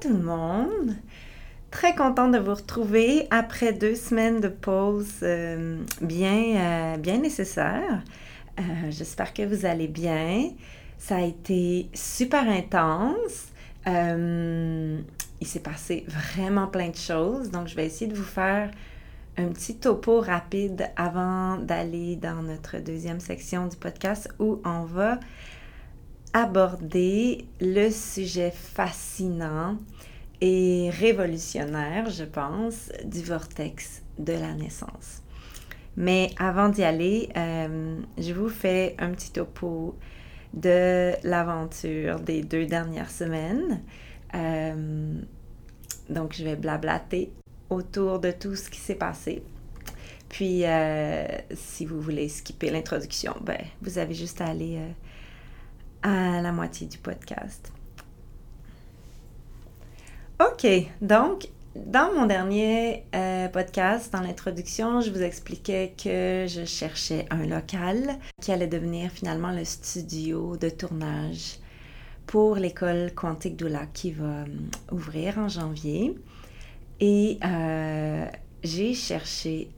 Tout le monde! Très contente de vous retrouver après deux semaines de pause euh, bien, euh, bien nécessaires. Euh, j'espère que vous allez bien. Ça a été super intense. il s'est passé vraiment plein de choses, donc je vais essayer de vous faire un petit topo rapide avant d'aller dans notre deuxième section du podcast où on va aborder le sujet fascinant et révolutionnaire, je pense, du vortex de la naissance. Mais avant d'y aller, euh, je vous fais un petit topo de l'aventure des deux dernières semaines. Euh, donc, je vais blablater autour de tout ce qui s'est passé. Puis, euh, si vous voulez skipper l'introduction, ben, vous avez juste à aller à la moitié du podcast. OK, donc dans mon dernier euh, podcast, dans l'introduction, je vous expliquais que je cherchais un local qui allait devenir finalement le studio de tournage pour l'école Quantique Doula qui va euh, ouvrir en janvier. Et euh, j'ai cherché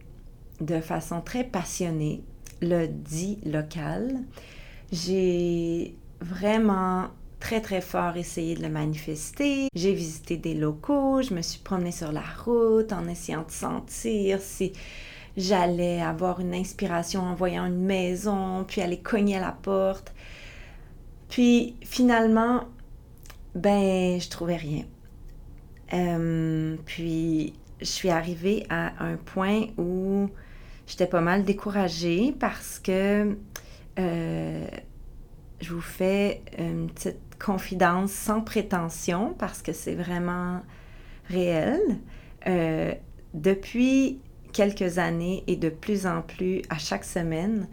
de façon très passionnée le dit local. J'ai vraiment très très fort essayé de le manifester. J'ai visité des locaux, je me suis promenée sur la route en essayant de sentir si j'allais avoir une inspiration en voyant une maison, puis aller cogner à la porte. Puis finalement, ben, je trouvais rien. Euh, puis je suis arrivée à un point où j'étais pas mal découragée parce que euh, je vous fais une petite confidence sans prétention parce que c'est vraiment réel. Euh, depuis quelques années et de plus en plus à chaque semaine,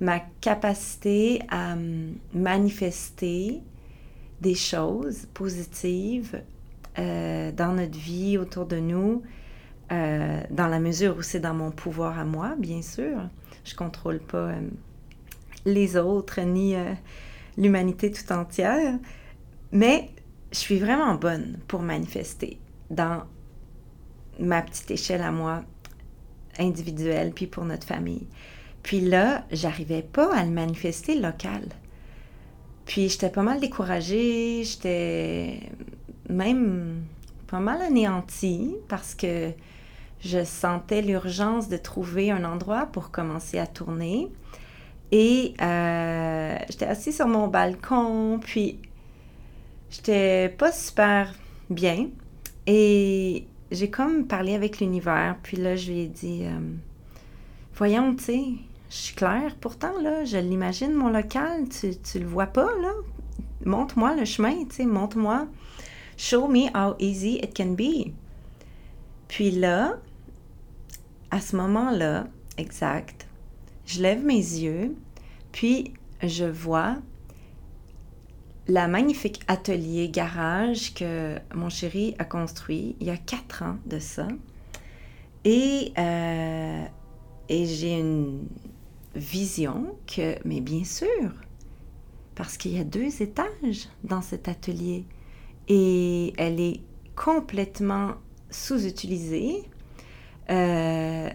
ma capacité à manifester des choses positives euh, dans notre vie, autour de nous, euh, dans la mesure où c'est dans mon pouvoir à moi, bien sûr. Je ne contrôle pas les autres, ni euh, l'humanité tout entière. Mais je suis vraiment bonne pour manifester dans ma petite échelle à moi, individuelle, puis pour notre famille. Puis là, j'arrivais pas à le manifester local. Puis j'étais pas mal découragée, j'étais même pas mal anéantie parce que je sentais l'urgence de trouver un endroit pour commencer à tourner. Et euh, j'étais assise sur mon balcon, puis j'étais pas super bien. Et j'ai comme parlé avec l'univers, puis là, je lui ai dit euh, Voyons, tu sais, je suis claire. Pourtant, là, je l'imagine, mon local, tu, tu le vois pas, là. Montre-moi le chemin, tu sais, montre-moi. Show me how easy it can be. Puis là, à ce moment-là, exact, je lève mes yeux, puis je vois la magnifique atelier garage que mon chéri a construit il y a quatre ans de ça. Et, euh, j'ai une vision que, mais bien sûr, parce qu'il y a deux étages dans cet atelier et elle est complètement sous-utilisée. Euh,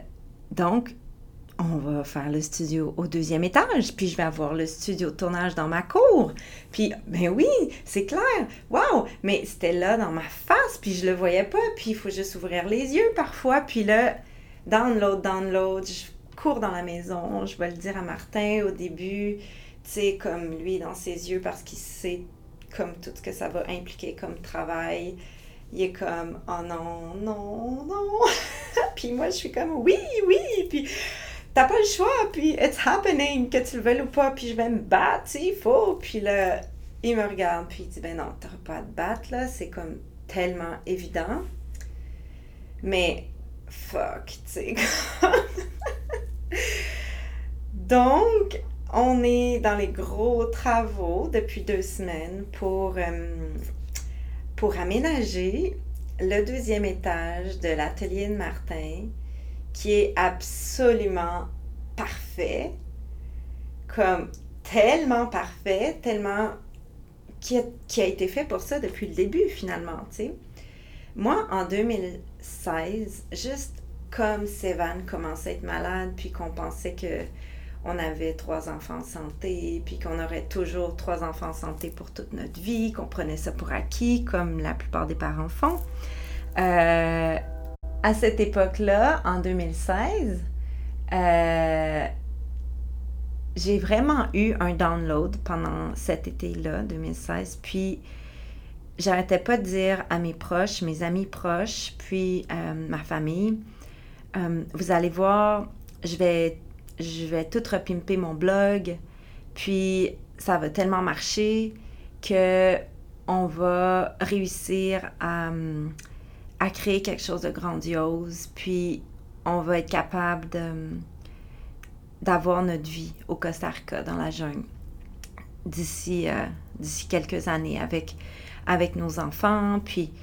donc, on va faire le studio au deuxième étage, puis je vais avoir le studio de tournage dans ma cour. Puis, ben oui, c'est clair, wow! Mais c'était là dans ma face, puis je le voyais pas, puis il faut juste ouvrir les yeux parfois. Puis là, download, download, je cours dans la maison, je vais le dire à Martin au début, tu sais, comme lui dans ses yeux, parce qu'il sait comme tout ce que ça va impliquer comme travail. Il est comme, oh non, non, non. puis moi, je suis comme, oui, oui. Puis t'as pas le choix, puis it's happening, que tu le veuilles ou pas, puis je vais me battre, il faut. Puis là, il me regarde, puis il dit, ben non, t'auras pas à te battre, là, c'est comme tellement évident. Mais fuck, tu sais. Donc, on est dans les gros travaux depuis deux semaines pour, euh, pour aménager le deuxième étage de l'atelier de Martin, qui est absolument parfait, comme tellement parfait, tellement qui a, été fait pour ça depuis le début finalement, tu sais. Moi, en 2016, juste comme Sévan commençait à être malade, puis qu'on pensait que on avait trois enfants en santé, puis qu'on aurait toujours trois enfants en santé pour toute notre vie, qu'on prenait ça pour acquis, comme la plupart des parents font. Euh, à cette époque-là, en 2016, euh, j'ai vraiment eu un download pendant cet été-là, 2016. Puis, j'arrêtais pas de dire à mes proches, mes amis proches, puis euh, ma famille, euh, vous allez voir, je vais, je vais tout repimper mon blog, puis ça va tellement marcher que on va réussir à, à créer quelque chose de grandiose, puis on va être capable d'avoir notre vie au Costa Rica, dans la jungle, d'ici euh, d'ici quelques années avec, avec nos enfants. Puis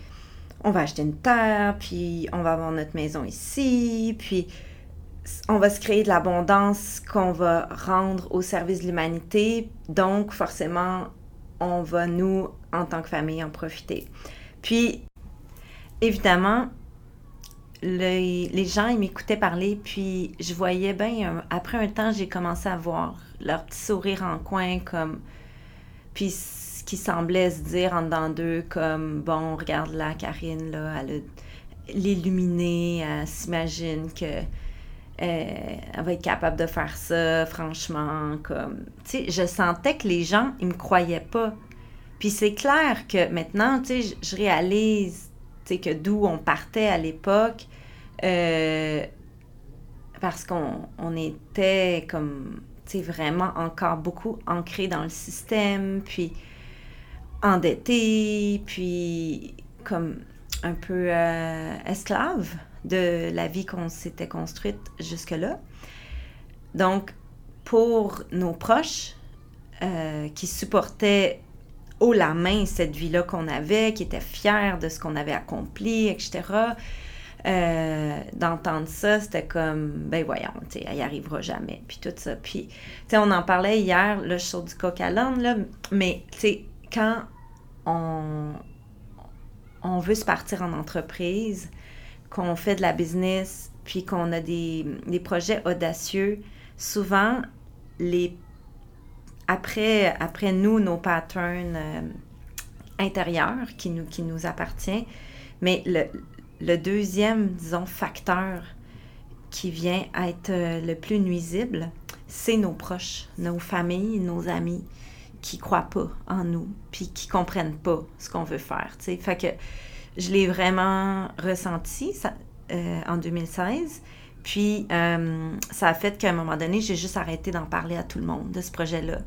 on va acheter une terre, puis on va avoir notre maison ici, puis on va se créer de l'abondance qu'on va rendre au service de l'humanité. Donc, forcément, on va, nous, en tant que famille, en profiter. Puis, évidemment, les gens, ils m'écoutaient parler, puis je voyais bien, après un temps, j'ai commencé à voir leur petit sourire en coin, comme. Puis ce qui semblait se dire en dedans d'eux, comme, bon, regarde là, Karine, là, elle a l'illuminée, elle s'imagine que. Euh, elle va être capable de faire ça, franchement, comme... Tu sais, je sentais que les gens, ils me croyaient pas. Puis c'est clair que maintenant, tu sais, je réalise que d'où on partait à l'époque, euh, parce qu'on on était comme, tu vraiment encore beaucoup ancré dans le système, puis endetté, puis comme un peu euh, esclave de la vie qu'on s'était construite jusque-là. Donc, pour nos proches euh, qui supportaient haut la main cette vie-là qu'on avait, qui était fière de ce qu'on avait accompli, etc. Euh, d'entendre ça, c'était comme, ben voyons, tu sais, elle n'y arrivera jamais, puis tout ça. Puis, tu sais, on en parlait hier, là, je du coq à là, mais, tu sais, quand on, on veut se partir en entreprise, qu'on fait de la business, puis qu'on a des, des projets audacieux, souvent, les après, après nous, nos patterns euh, intérieurs qui nous, qui nous appartient. Mais le, le deuxième, disons, facteur qui vient être euh, le plus nuisible, c'est nos proches, nos familles, nos amis qui croient pas en nous, puis qui comprennent pas ce qu'on veut faire. sais. Fait que je l'ai vraiment ressenti euh, en 2016. Puis, euh, ça a fait qu'à un moment donné, j'ai juste arrêté d'en parler à tout le monde de ce projet-là.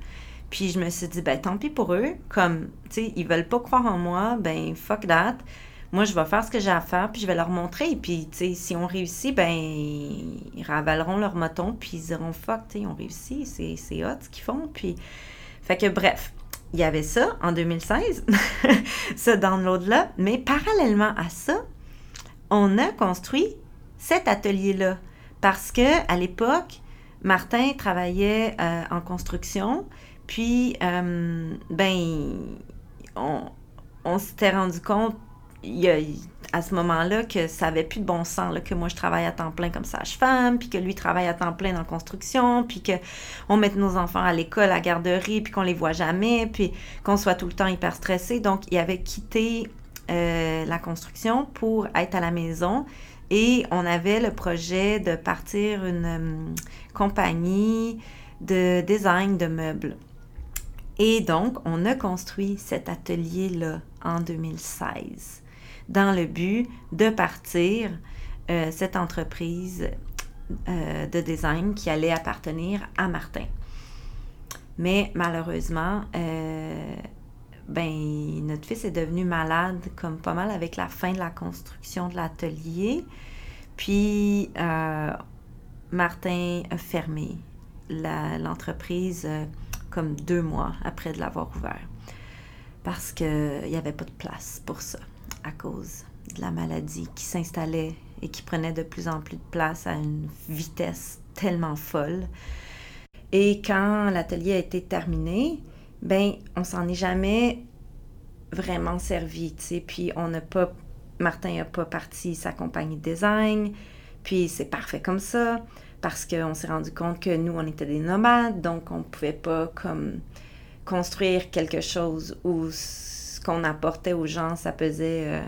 Puis, je me suis dit, ben tant pis pour eux. Comme, tu sais, ils veulent pas croire en moi, ben fuck that. Moi, je vais faire ce que j'ai à faire, puis je vais leur montrer. Puis, tu sais, si on réussit, ben ils ravaleront leur moton, puis ils diront, fuck, tu sais, on réussit, c'est hot ce qu'ils font. Puis, fait que, bref, il y avait ça en 2016, ce download-là. Mais parallèlement à ça, on a construit cet atelier-là. Parce que à l'époque, Martin travaillait euh, en construction, puis, euh, ben, on, s'était rendu compte à ce moment-là que ça avait plus de bon sens, que moi je travaille à temps plein comme sage-femme, puis que lui travaille à temps plein la construction, puis qu'on mette nos enfants à l'école, à la garderie, puis qu'on les voit jamais, puis qu'on soit tout le temps hyper stressé. Donc, il avait quitté euh, la construction pour être à la maison et on avait le projet de partir une euh, compagnie de design de meubles. Et donc, on a construit cet atelier-là en 2016 dans le but de partir euh, cette entreprise euh, de design qui allait appartenir à Martin. Mais malheureusement, ben notre fils est devenu malade comme pas mal avec la fin de la construction de l'atelier. Puis euh, Martin a fermé l'entreprise euh, comme deux mois après de l'avoir ouvert parce qu'il n'y avait pas de place pour ça à cause de la maladie qui s'installait et qui prenait de plus en plus de place à une vitesse tellement folle. Et quand l'atelier a été terminé, ben on s'en est jamais vraiment servi, tu sais. Puis on n'a pas, Martin n'a pas parti sa compagnie de design, puis c'est parfait comme ça, parce qu'on s'est rendu compte que nous, on était des nomades, donc on ne pouvait pas comme construire quelque chose où ce qu'on apportait aux gens, ça pesait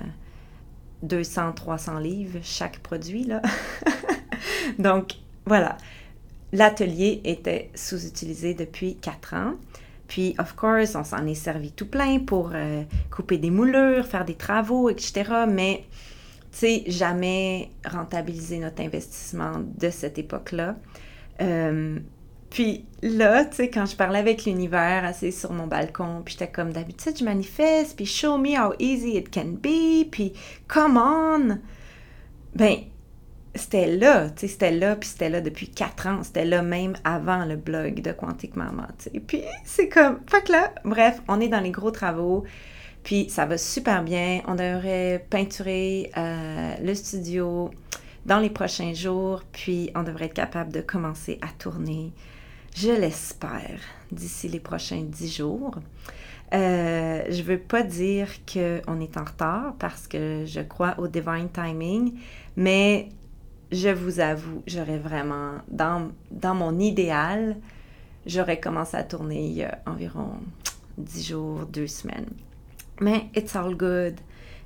200, euh, 300 livres chaque produit, là. donc, voilà. L'atelier était sous-utilisé depuis quatre ans. Puis, of course, on s'en est servi tout plein pour euh, couper des moulures, faire des travaux, etc. Mais, tu sais, jamais rentabiliser notre investissement de cette époque-là. Euh, puis là, tu sais, quand je parlais avec l'univers, assis sur mon balcon, puis j'étais comme d'habitude, je manifeste, puis show me how easy it can be, puis come on! Ben, c'était là, tu sais, c'était là, puis c'était là depuis quatre ans, c'était là même avant le blog de Quantique Mama, tu sais. Puis c'est comme, fait que là, bref, on est dans les gros travaux, puis ça va super bien. On devrait peinturer euh, le studio dans les prochains jours, puis on devrait être capable de commencer à tourner, je l'espère, d'ici les prochains dix jours. Euh, je veux pas dire qu'on est en retard parce que je crois au divine timing, mais je vous avoue, j'aurais vraiment, dans, mon idéal, j'aurais commencé à tourner il y a environ 10 jours, deux semaines. Mais it's all good.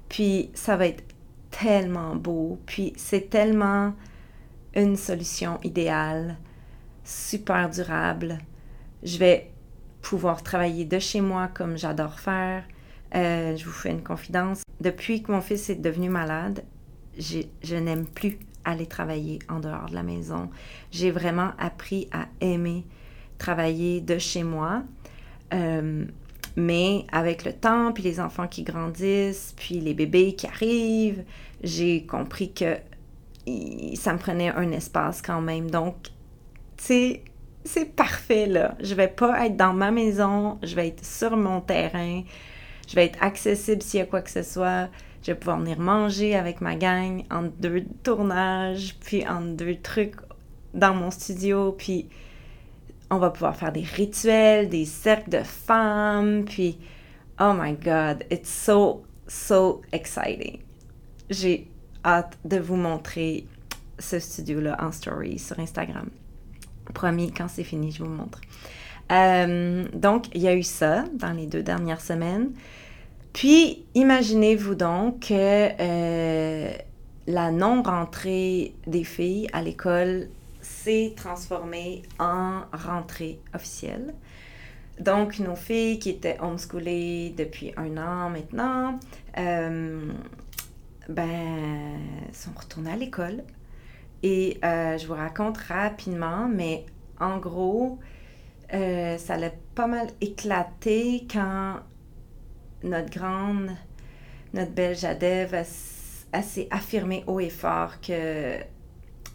Puis ça va être tellement beau. Puis c'est tellement une solution idéale, super durable. Je vais pouvoir travailler de chez moi comme j'adore faire. Euh, je vous fais une confidence. Depuis que mon fils est devenu malade, je n'aime plus aller travailler en dehors de la maison. J'ai vraiment appris à aimer travailler de chez moi. Euh, mais avec le temps, puis les enfants qui grandissent, puis les bébés qui arrivent, j'ai compris que ça me prenait un espace quand même. Donc, tu c'est parfait là. Je vais pas être dans ma maison, je vais être sur mon terrain, je vais être accessible s'il y a quoi que ce soit. Je vais pouvoir venir manger avec ma gang en deux tournages, puis en deux trucs dans mon studio, puis on va pouvoir faire des rituels, des cercles de femmes, puis oh my god, it's so, so exciting. J'ai hâte de vous montrer ce studio-là en story sur Instagram. Promis, quand c'est fini, je vous montre. Euh, donc, il y a eu ça dans les deux dernières semaines. Puis, imaginez-vous donc que euh, la non-rentrée des filles à l'école s'est transformée en rentrée officielle. Donc, nos filles qui étaient homeschoolées depuis un an maintenant, euh, ben, sont retournées à l'école. Et euh, je vous raconte rapidement, mais en gros, ça l'a pas mal éclaté quand notre grande, notre belle Jadev, a, s'est affirmée haut et fort que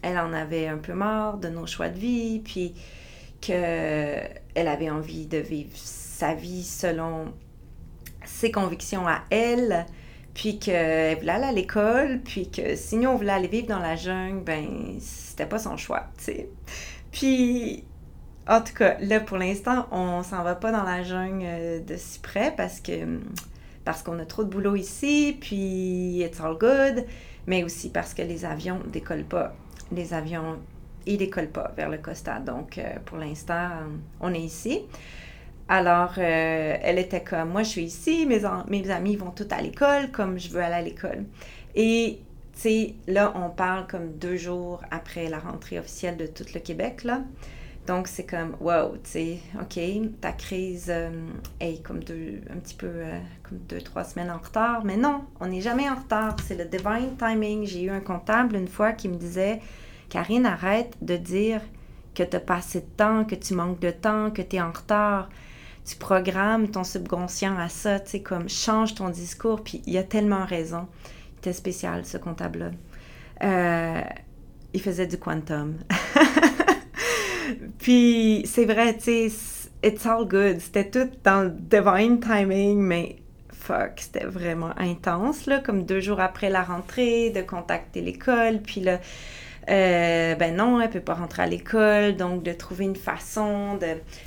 elle en avait un peu marre de nos choix de vie, puis qu'elle avait envie de vivre sa vie selon ses convictions à elle, puis qu'elle voulait aller à l'école, puis que sinon on voulait aller vivre dans la jungle, ben c'était pas son choix, tu sais. Puis en tout cas, là, pour l'instant, on s'en va pas dans la jungle euh, de si près parce que parce qu'on a trop de boulot ici, puis it's all good, mais aussi parce que les avions décollent pas. Les avions, ils décollent pas vers le Costa. Donc, euh, pour l'instant, on est ici. Alors, euh, elle était comme, moi, je suis ici, mes, mes amis vont tous à l'école, comme je veux aller à l'école. Et, tu sais, là, on parle comme deux jours après la rentrée officielle de tout le Québec, là. Donc, c'est comme, wow, tu sais, OK, ta crise euh, est comme deux, un petit peu, euh, comme deux, trois semaines en retard. Mais non, on n'est jamais en retard. C'est le divine timing. J'ai eu un comptable une fois qui me disait, Karine, arrête de dire que tu as pas assez de temps, que tu manques de temps, que tu es en retard. tu programmes ton subconscient à ça, tu sais, comme change ton discours, puis il a tellement raison. Il était spécial, ce comptable-là. Euh, il faisait du quantum. puis c'est vrai, tu sais, it's all good. C'était tout dans le divine timing, mais fuck, c'était vraiment intense, là, comme deux jours après la rentrée, de contacter l'école, puis là, euh, ben non, elle peut pas rentrer à l'école, donc de trouver une façon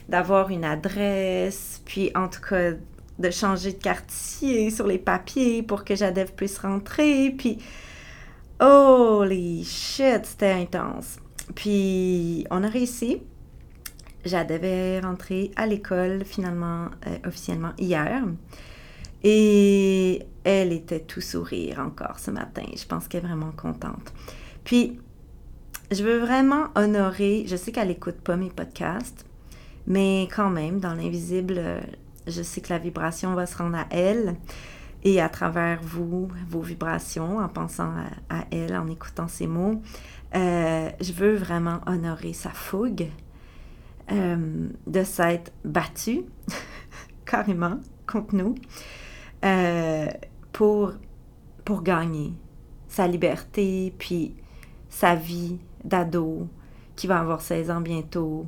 d'avoir une adresse, puis en tout cas de changer de quartier sur les papiers pour que Jadev puisse rentrer, puis holy shit, c'était intense. Puis on a réussi. Jadev est rentrée à l'école finalement euh, officiellement hier. Et elle était tout sourire encore ce matin. Je pense qu'elle est vraiment contente. Puis je veux vraiment honorer, je sais qu'elle n'écoute pas mes podcasts, mais quand même, dans l'invisible, euh, je sais que la vibration va se rendre à elle et à travers vous, vos vibrations, en pensant à, elle, en écoutant ses mots, euh, je veux vraiment honorer sa fougue euh, de s'être battue carrément contre nous pour, pour gagner sa liberté, puis sa vie d'ado qui va avoir 16 ans bientôt,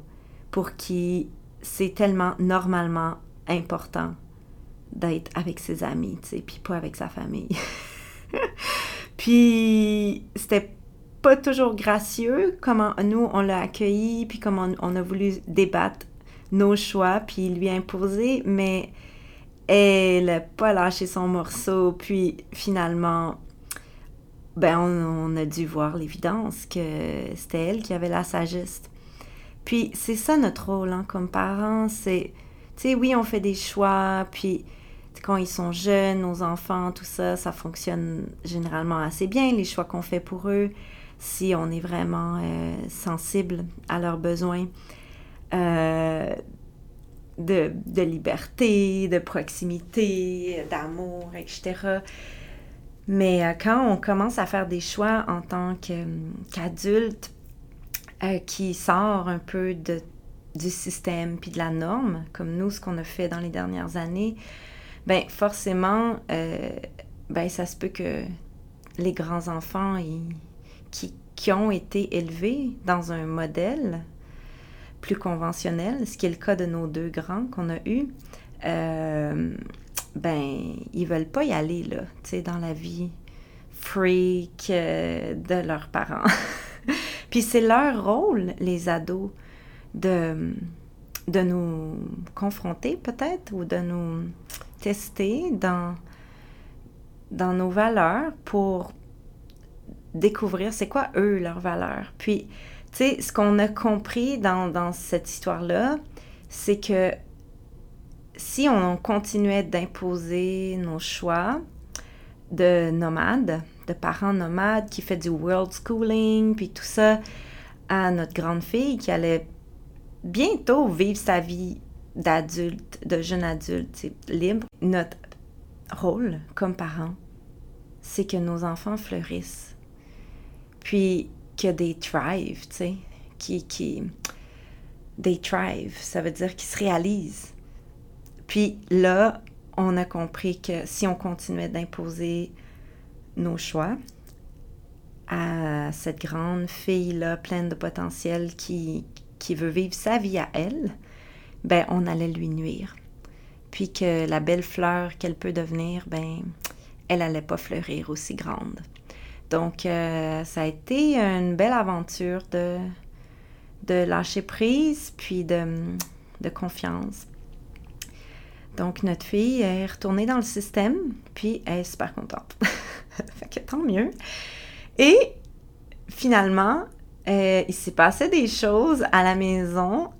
pour qui c'est tellement normalement important d'être avec ses amis, tu sais, puis pas avec sa famille. puis c'était pas toujours gracieux comment nous on l'a accueilli, puis comment on a voulu débattre nos choix, puis lui imposer, mais elle n'a pas lâché son morceau, puis finalement ben on, a dû voir l'évidence que c'était elle qui avait la sagesse. Puis c'est ça notre rôle hein, comme parents, c'est, tu sais, oui, on fait des choix, puis quand ils sont jeunes, nos enfants, tout ça, ça fonctionne généralement assez bien, les choix qu'on fait pour eux, si on est vraiment euh, sensible à leurs besoins euh, de, liberté, de proximité, d'amour, etc. Mais euh, quand on commence à faire des choix en tant qu'adulte qui sort un peu du système puis de la norme, comme nous, ce qu'on a fait dans les dernières années, ben forcément, euh, ben ça se peut que les grands-enfants qui, qui ont été élevés dans un modèle plus conventionnel, ce qui est le cas de nos deux grands qu'on a eus, ben, ils veulent pas y aller, là, tu sais, dans la vie freak euh, de leurs parents. Puis c'est leur rôle, les ados, de, de nous confronter peut-être ou de nous tester dans, dans nos valeurs pour découvrir c'est quoi eux leurs valeurs. Puis, tu sais, ce qu'on a compris dans, dans cette histoire-là, c'est que si on continuait d'imposer nos choix de nomades, de parents nomades qui fait du world schooling, puis tout ça, à notre grande fille qui allait bientôt vivre sa vie d'adulte, de jeune adulte libre, notre rôle comme parents, c'est que nos enfants fleurissent. Puis que des thrive, tu sais, qui, qui, des thrive, ça veut dire qu'ils se réalisent. Puis là, on a compris que si on continuait d'imposer nos choix à cette grande fille-là pleine de potentiel qui, qui veut vivre sa vie à elle, ben on allait lui nuire. Puis que la belle fleur qu'elle peut devenir, ben elle allait pas fleurir aussi grande. Donc euh, ça a été une belle aventure de, de lâcher prise, puis de, de confiance. Donc, notre fille est retournée dans le système, puis elle est super contente. fait que tant mieux. Et finalement, euh, il s'est passé des choses à la maison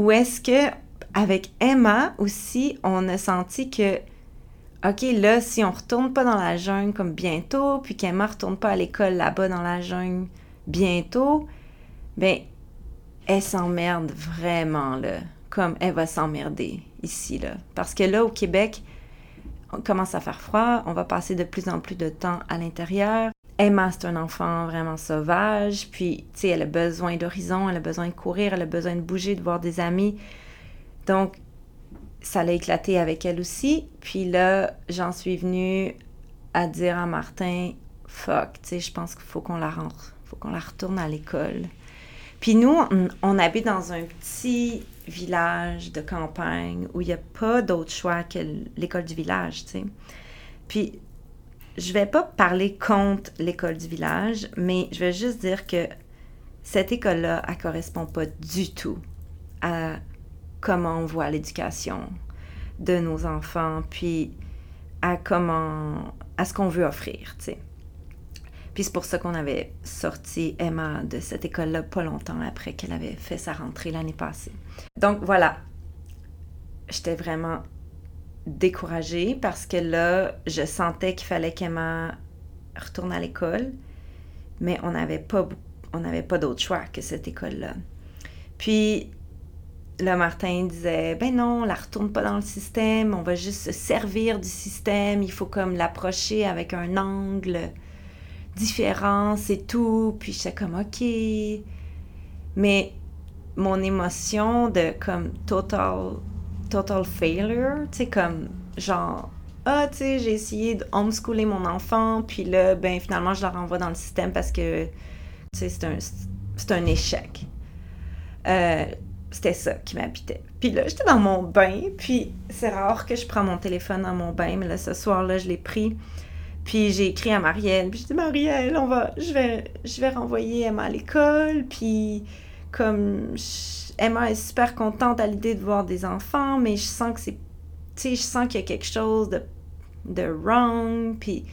où est-ce que, avec Emma aussi, on a senti que, OK, là, si on retourne pas dans la jungle comme bientôt, puis qu'Emma retourne pas à l'école là-bas dans la jungle bientôt, ben, elle s'emmerde vraiment, là. Comme elle va s'emmerder ici, là. Parce que là, au Québec, on commence à faire froid, on va passer de plus en plus de temps à l'intérieur. Emma, c'est un enfant vraiment sauvage, puis, tu sais, elle a besoin d'horizon, elle a besoin de courir, elle a besoin de bouger, de voir des amis. Donc, ça l'a éclaté avec elle aussi. Puis là, j'en suis venue à dire à Martin, fuck, tu sais, je pense qu'il faut qu'on la rentre, faut qu'on la retourne à l'école. Puis nous, on, habite dans un petit village de campagne où il n'y a pas d'autre choix que l'école du village, tu sais. Puis je vais pas parler contre l'école du village, mais je vais juste dire que cette école-là, elle correspond pas du tout à comment on voit l'éducation de nos enfants, puis à comment, à ce qu'on veut offrir, tu sais. Puis c'est pour ça qu'on avait sorti Emma de cette école-là pas longtemps après qu'elle avait fait sa rentrée l'année passée. Donc voilà, j'étais vraiment découragée parce que là, je sentais qu'il fallait qu'Emma retourne à l'école, mais on n'avait pas, pas d'autre choix que cette école-là. Puis là, Martin disait, ben non, on la retourne pas dans le système, on va juste se servir du système, il faut comme l'approcher avec un angle différent, c'est tout. Puis j'étais comme, ok. Mais mon émotion de comme total, total failure, tu sais, comme genre, ah, tu sais, j'ai essayé de homeschooler mon enfant, puis là, ben finalement, je la renvoie dans le système parce que, tu sais, c'est un, un échec. Euh, c'était ça qui m'habitait. Puis là, j'étais dans mon bain, puis c'est rare que je prends mon téléphone dans mon bain, mais là, ce soir-là, je l'ai pris. Puis j'ai écrit à Marielle, puis je dis Marielle, on va, je vais, je vais renvoyer Emma à l'école, puis comme Emma est super contente à l'idée de voir des enfants, mais je sens que c'est, tu sais, je sens qu'il y a quelque chose de, de wrong, puis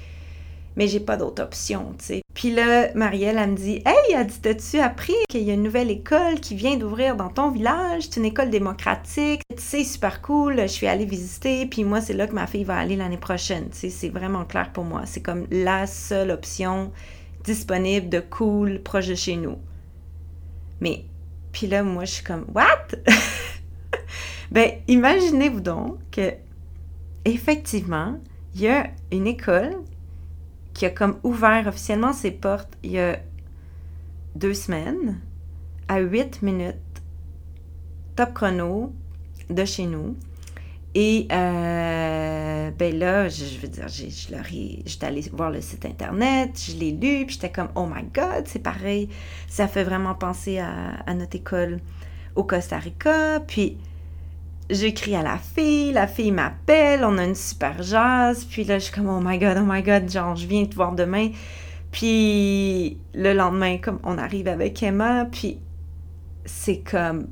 mais j'ai pas d'autre option, tu sais. Puis là, Marielle, elle me dit Hey, elle dit, t'as-tu appris qu'il y a une nouvelle école qui vient d'ouvrir dans ton village? C'est une école démocratique, sais, super cool. Je suis allée visiter, puis moi, c'est là que ma fille va aller l'année prochaine. Tu sais, c'est vraiment clair pour moi. C'est comme la seule option disponible de cool proche de chez nous. Mais, puis là, moi, je suis comme What? Ben, imaginez-vous donc que, effectivement, il y a une école qui a comme ouvert officiellement ses portes il y a deux semaines à 8 minutes top chrono de chez nous. Et euh, ben là, je, veux dire, je leur j'étais allée voir le site internet, je l'ai lu, puis j'étais comme, oh my god, c'est pareil. Ça fait vraiment penser à, à notre école au Costa Rica. Puis j'écris à la fille, la fille m'appelle, on a une super jazz, puis là, je suis comme, oh my god, oh my god, genre, je viens te voir demain. Puis le lendemain, comme on arrive avec Emma, puis c'est comme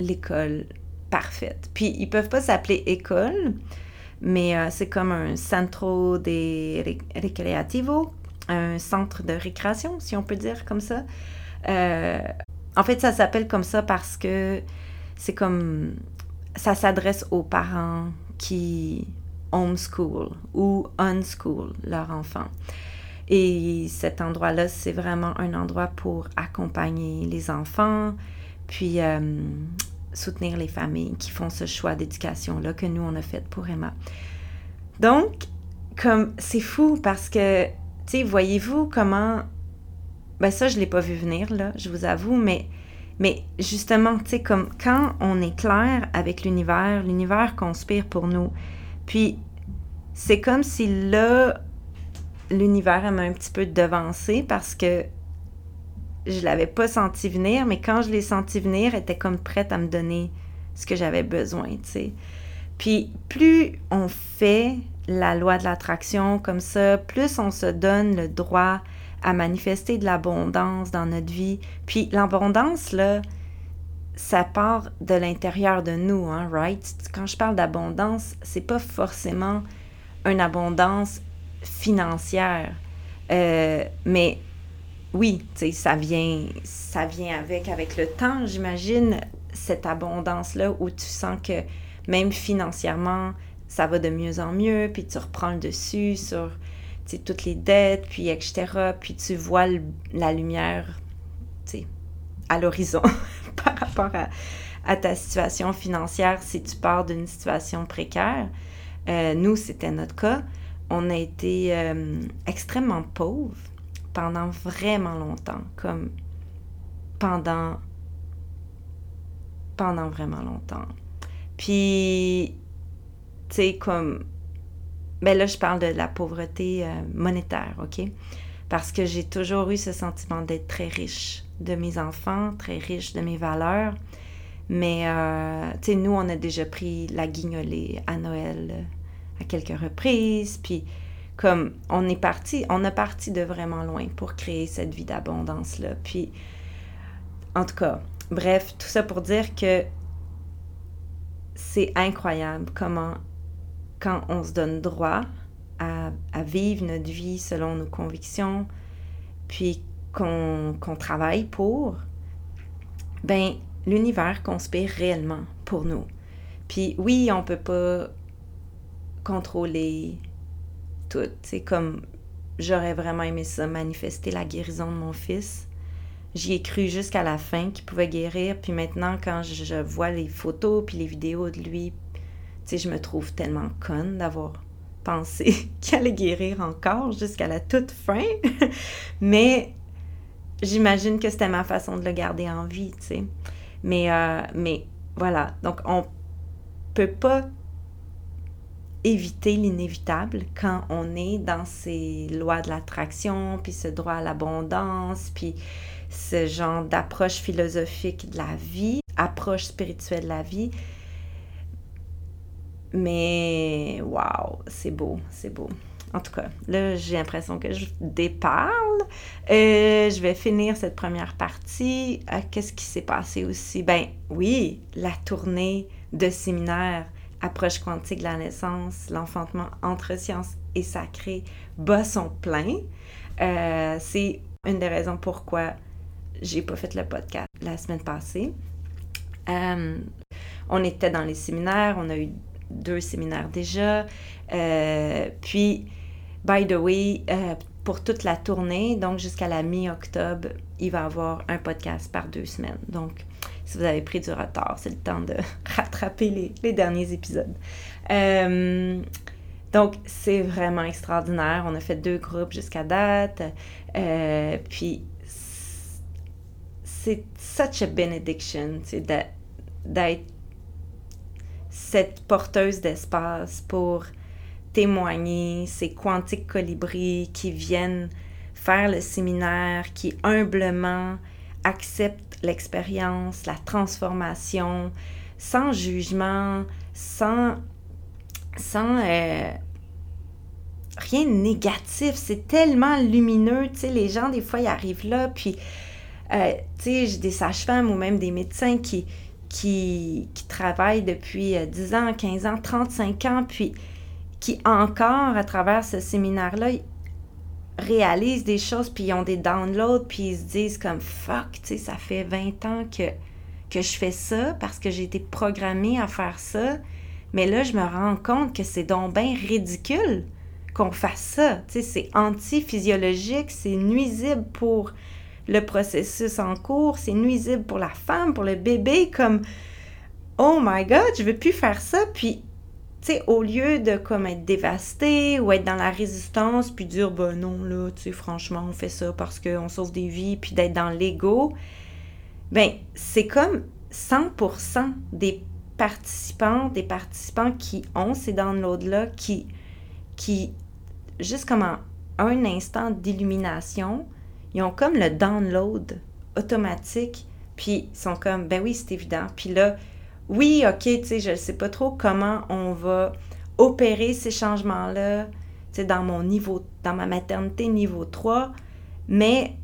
l'école parfaite. Puis ils peuvent pas s'appeler école, mais euh, c'est comme un centro de recreativo, un centre de récréation, si on peut dire comme ça. Euh, en fait, ça s'appelle comme ça parce que c'est comme ça s'adresse aux parents qui homeschool ou unschool leur enfant. Et cet endroit-là, c'est vraiment un endroit pour accompagner les enfants, puis euh, soutenir les familles qui font ce choix d'éducation-là que nous, on a fait pour Emma. Donc, comme c'est fou parce que, tu sais, voyez-vous comment... Ben ça, je ne l'ai pas vu venir, là, je vous avoue, mais mais justement, tu sais, comme quand on est clair avec l'univers, l'univers conspire pour nous. Puis, c'est comme si là, l'univers m'a un petit peu devancé parce que je l'avais pas senti venir, mais quand je l'ai senti venir, elle était comme prête à me donner ce que j'avais besoin, tu sais. Puis, plus on fait la loi de l'attraction comme ça, plus on se donne le droit à manifester de l'abondance dans notre vie. Puis l'abondance, là, ça part de l'intérieur de nous, hein, right? Quand je parle d'abondance, c'est pas forcément une abondance financière. Euh, mais oui, ça vient, ça vient avec, avec le temps, j'imagine, cette abondance-là où tu sens que même financièrement, ça va de mieux en mieux, puis tu reprends le dessus sur toutes les dettes, puis etc. Puis tu vois la lumière à l'horizon par rapport à, ta situation financière si tu pars d'une situation précaire. Euh, nous, c'était notre cas. On a été euh, extrêmement pauvres pendant vraiment longtemps, comme pendant pendant vraiment longtemps. Puis, tu sais, comme... Ben là, je parle de la pauvreté euh, monétaire, OK? Parce que j'ai toujours eu ce sentiment d'être très riche de mes enfants, très riche de mes valeurs. Mais, euh, tu sais, nous, on a déjà pris la guignolée à Noël euh, à quelques reprises. Puis, comme, on est parti, on a parti de vraiment loin pour créer cette vie d'abondance-là. Puis, en tout cas, bref, tout ça pour dire que c'est incroyable comment, quand on se donne droit à, vivre notre vie selon nos convictions, puis qu'on travaille pour, ben l'univers conspire réellement pour nous. Puis oui, on peut pas contrôler tout. C'est comme j'aurais vraiment aimé ça, manifester la guérison de mon fils. J'y ai cru jusqu'à la fin qu'il pouvait guérir. Puis maintenant, quand je vois les photos puis les vidéos de lui, tu sais, je me trouve tellement conne d'avoir pensé qu'il allait guérir encore jusqu'à la toute fin. mais j'imagine que c'était ma façon de le garder en vie, tu sais. Mais, euh, mais voilà, donc on peut pas éviter l'inévitable quand on est dans ces lois de l'attraction, puis ce droit à l'abondance, puis ce genre d'approche philosophique de la vie, approche spirituelle de la vie. Mais waouh, c'est beau, c'est beau. En tout cas, là, j'ai l'impression que je déparle. Euh, je vais finir cette première partie. Euh, qu'est-ce qui s'est passé aussi? Ben oui, la tournée de séminaire Approche quantique de la naissance, l'enfantement entre sciences et sacré bat son plein. Euh, c'est une des raisons pourquoi j'ai pas fait le podcast la semaine passée. Euh, on était dans les séminaires, on a eu deux séminaires déjà. Euh, puis, by the way, pour toute la tournée, donc jusqu'à la mi-octobre, il va y avoir un podcast par deux semaines. Donc, si vous avez pris du retard, c'est le temps de rattraper les, derniers épisodes. donc, c'est vraiment extraordinaire. On a fait deux groupes jusqu'à date. puis, c'est such a benediction d'être cette porteuse d'espace pour témoigner, ces quantiques colibris qui viennent faire le séminaire, qui humblement acceptent l'expérience, la transformation, sans jugement, sans, sans euh, rien de négatif. C'est tellement lumineux, tu sais, les gens, des fois, ils arrivent là, puis euh, tu sais, j'ai des sages-femmes ou même des médecins qui, qui, qui travaillent depuis 10 euh, ans, 15 ans, 35 ans, puis qui encore, à travers ce séminaire-là, réalisent des choses, puis ils ont des downloads, puis ils se disent comme fuck, tu sais, ça fait 20 ans que, que je fais ça parce que j'ai été programmée à faire ça. Mais là, je me rends compte que c'est donc bien ridicule qu'on fasse ça. Tu sais, c'est anti-physiologique, c'est nuisible pour le processus en cours, c'est nuisible pour la femme, pour le bébé, comme oh my god, je veux plus faire ça. Puis, sais, au lieu de comme être dévasté ou être dans la résistance, puis dire ben non, là, tu sais, franchement, on fait ça parce qu'on sauve des vies, puis d'être dans l'ego, ben c'est comme 100% des participants, des participants qui ont ces downloads-là, qui, qui, juste comme un instant d'illumination, ils ont comme le download automatique, puis ils sont comme, ben oui, c'est évident. Puis là, oui, ok, tu sais, je ne sais pas trop comment on va opérer ces changements-là, tu sais, dans mon niveau, dans ma maternité niveau 3, mais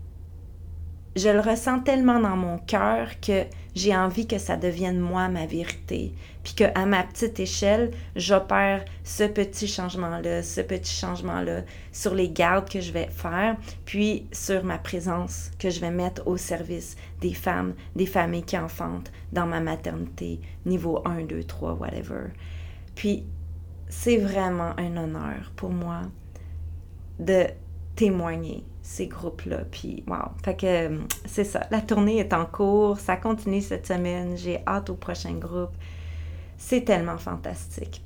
je le ressens tellement dans mon cœur que j'ai envie que ça devienne moi ma vérité. Puis qu'à ma petite échelle, j'opère ce petit changement-là, ce petit changement-là sur les gardes que je vais faire, puis sur ma présence que je vais mettre au service des femmes, des familles qui enfantent dans ma maternité, niveau 1, 2, 3, whatever. Puis c'est vraiment un honneur pour moi de témoigner ces groupes-là. Puis, wow. Fait que euh, c'est ça. La tournée est en cours. Ça continue cette semaine. J'ai hâte au prochain groupe. C'est tellement fantastique.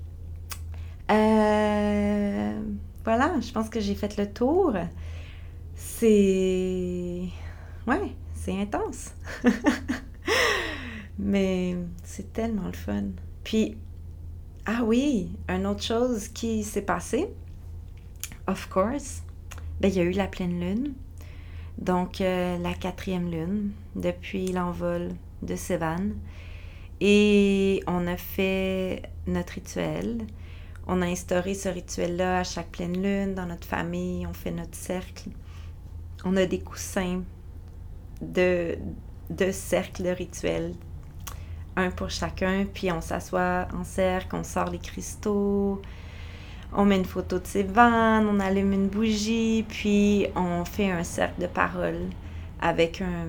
Euh, voilà, je pense que j'ai fait le tour. C'est. Ouais, c'est intense. Mais c'est tellement le fun. Puis, ah oui, une autre chose qui s'est passée, of course, ben, il y a eu la pleine lune. Donc, euh, la quatrième lune depuis l'envol de Sévan. Et on a fait notre rituel. On a instauré ce rituel-là à chaque pleine lune dans notre famille. On fait notre cercle. On a des coussins de, de cercle de rituel, un pour chacun. Puis on s'assoit en cercle, on sort les cristaux, on met une photo de ses vannes, on allume une bougie, puis on fait un cercle de parole avec un,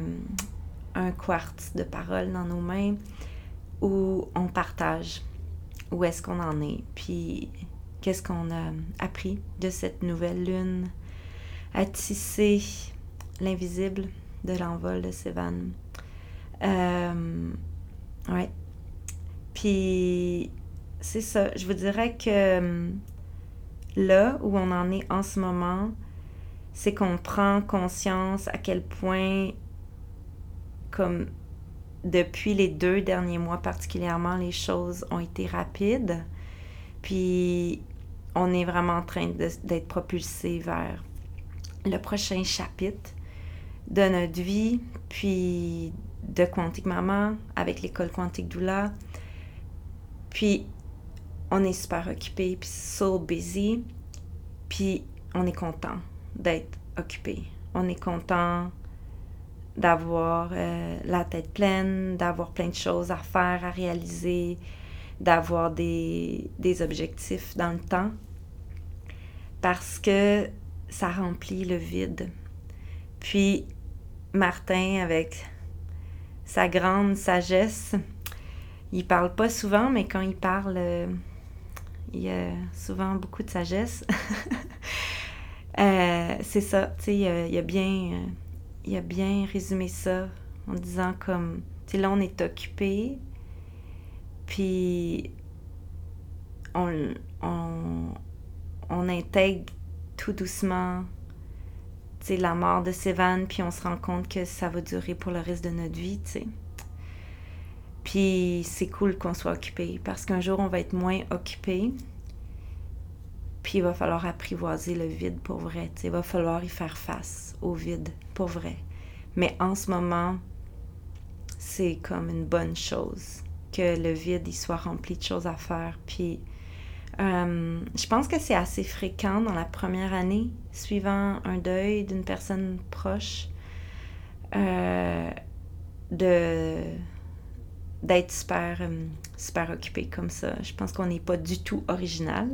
un quartz de parole dans nos mains où on partage où est-ce qu'on en est, puis qu'est-ce qu'on a appris de cette nouvelle lune à tisser l'invisible de l'envol de ces vannes. Euh, ouais. Puis c'est ça, je vous dirais que là où on en est en ce moment, c'est qu'on prend conscience à quel point, comme depuis les deux derniers mois particulièrement, les choses ont été rapides. Puis on est vraiment en train d'être propulsé vers le prochain chapitre de notre vie, puis de Quantique Maman avec l'école Quantique Doula. Puis on est super occupé, puis so busy, puis on est content d'être occupé. On est content d'avoir euh, la tête pleine, d'avoir plein de choses à faire, à réaliser, d'avoir des, des, objectifs dans le temps, parce que ça remplit le vide. Puis Martin, avec sa grande sagesse, il parle pas souvent, mais quand il parle, euh, il y a souvent beaucoup de sagesse. Euh, c'est ça, tu sais, il, a bien, il a bien résumé ça en disant comme, tu sais, là, on est occupé, puis on, on, on intègre tout doucement tu sais, la mort de Sévan, puis on se rend compte que ça va durer pour le reste de notre vie, tu sais. Puis c'est cool qu'on soit occupé parce qu'un jour on va être moins occupé. Puis il va falloir apprivoiser le vide pour vrai. Il va falloir y faire face au vide vrai. Mais en ce moment, c'est comme une bonne chose que le vide il soit rempli de choses à faire. Puis euh, je pense que c'est assez fréquent dans la première année suivant un deuil d'une personne proche euh, de d'être super, euh, super occupé comme ça. Je pense qu'on n'est pas du tout original.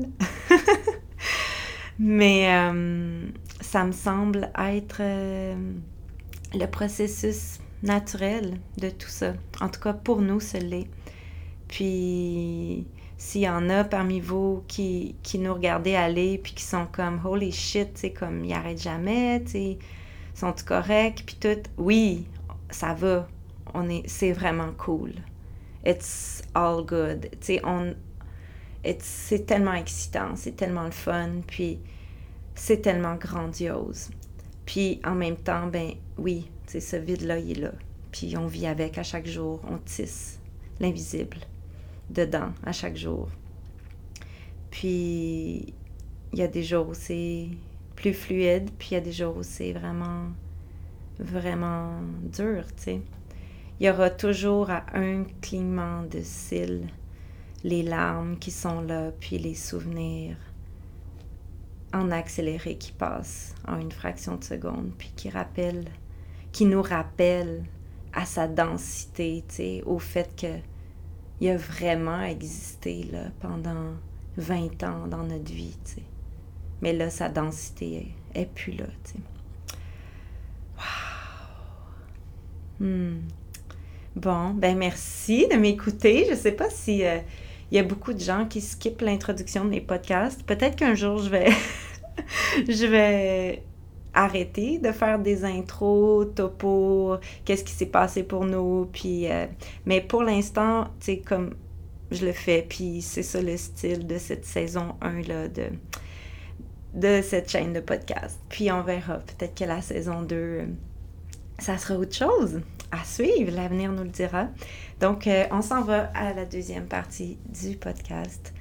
Mais euh, ça me semble être euh, le processus naturel de tout ça. En tout cas, pour nous, ce l'est. Puis, s'il y en a parmi vous qui, qui nous regardez aller, puis qui sont comme « Holy shit », tu sais, comme « Ils arrêtent jamais », tu sais, « Sont-ils corrects », puis tout, oui, ça va. On est, c'est vraiment cool it's all good. Tu sais, on. C'est tellement excitant, c'est tellement le fun, puis c'est tellement grandiose. Puis en même temps, ben oui, c'est ce vide-là, il est là. Puis on vit avec à chaque jour, on tisse l'invisible dedans à chaque jour. Puis il y a des jours où c'est plus fluide, puis il y a des jours où c'est vraiment, vraiment dur, tu sais il y aura toujours à un clignement de cils les larmes qui sont là, puis les souvenirs en accéléré qui passent en une fraction de seconde, puis qui rappellent, qui nous rappellent à sa densité, au fait que il a vraiment existé là, pendant 20 ans dans notre vie. Mais là, sa densité est, plus là. Wow! Hmm. Bon, ben merci de m'écouter. Je sais pas si euh, il y a beaucoup de gens qui skippent l'introduction de mes podcasts. Peut-être qu'un jour je vais je vais arrêter de faire des intros, topo, qu'est-ce qui s'est passé pour nous, puis euh, mais pour l'instant, tu sais comme je le fais, puis c'est ça le style de cette saison 1 là de de cette chaîne de podcast. Puis on verra, peut-être que la saison 2 ça sera autre chose. à suivre, l'avenir nous le dira. Donc, euh, on s'en va à la deuxième partie du podcast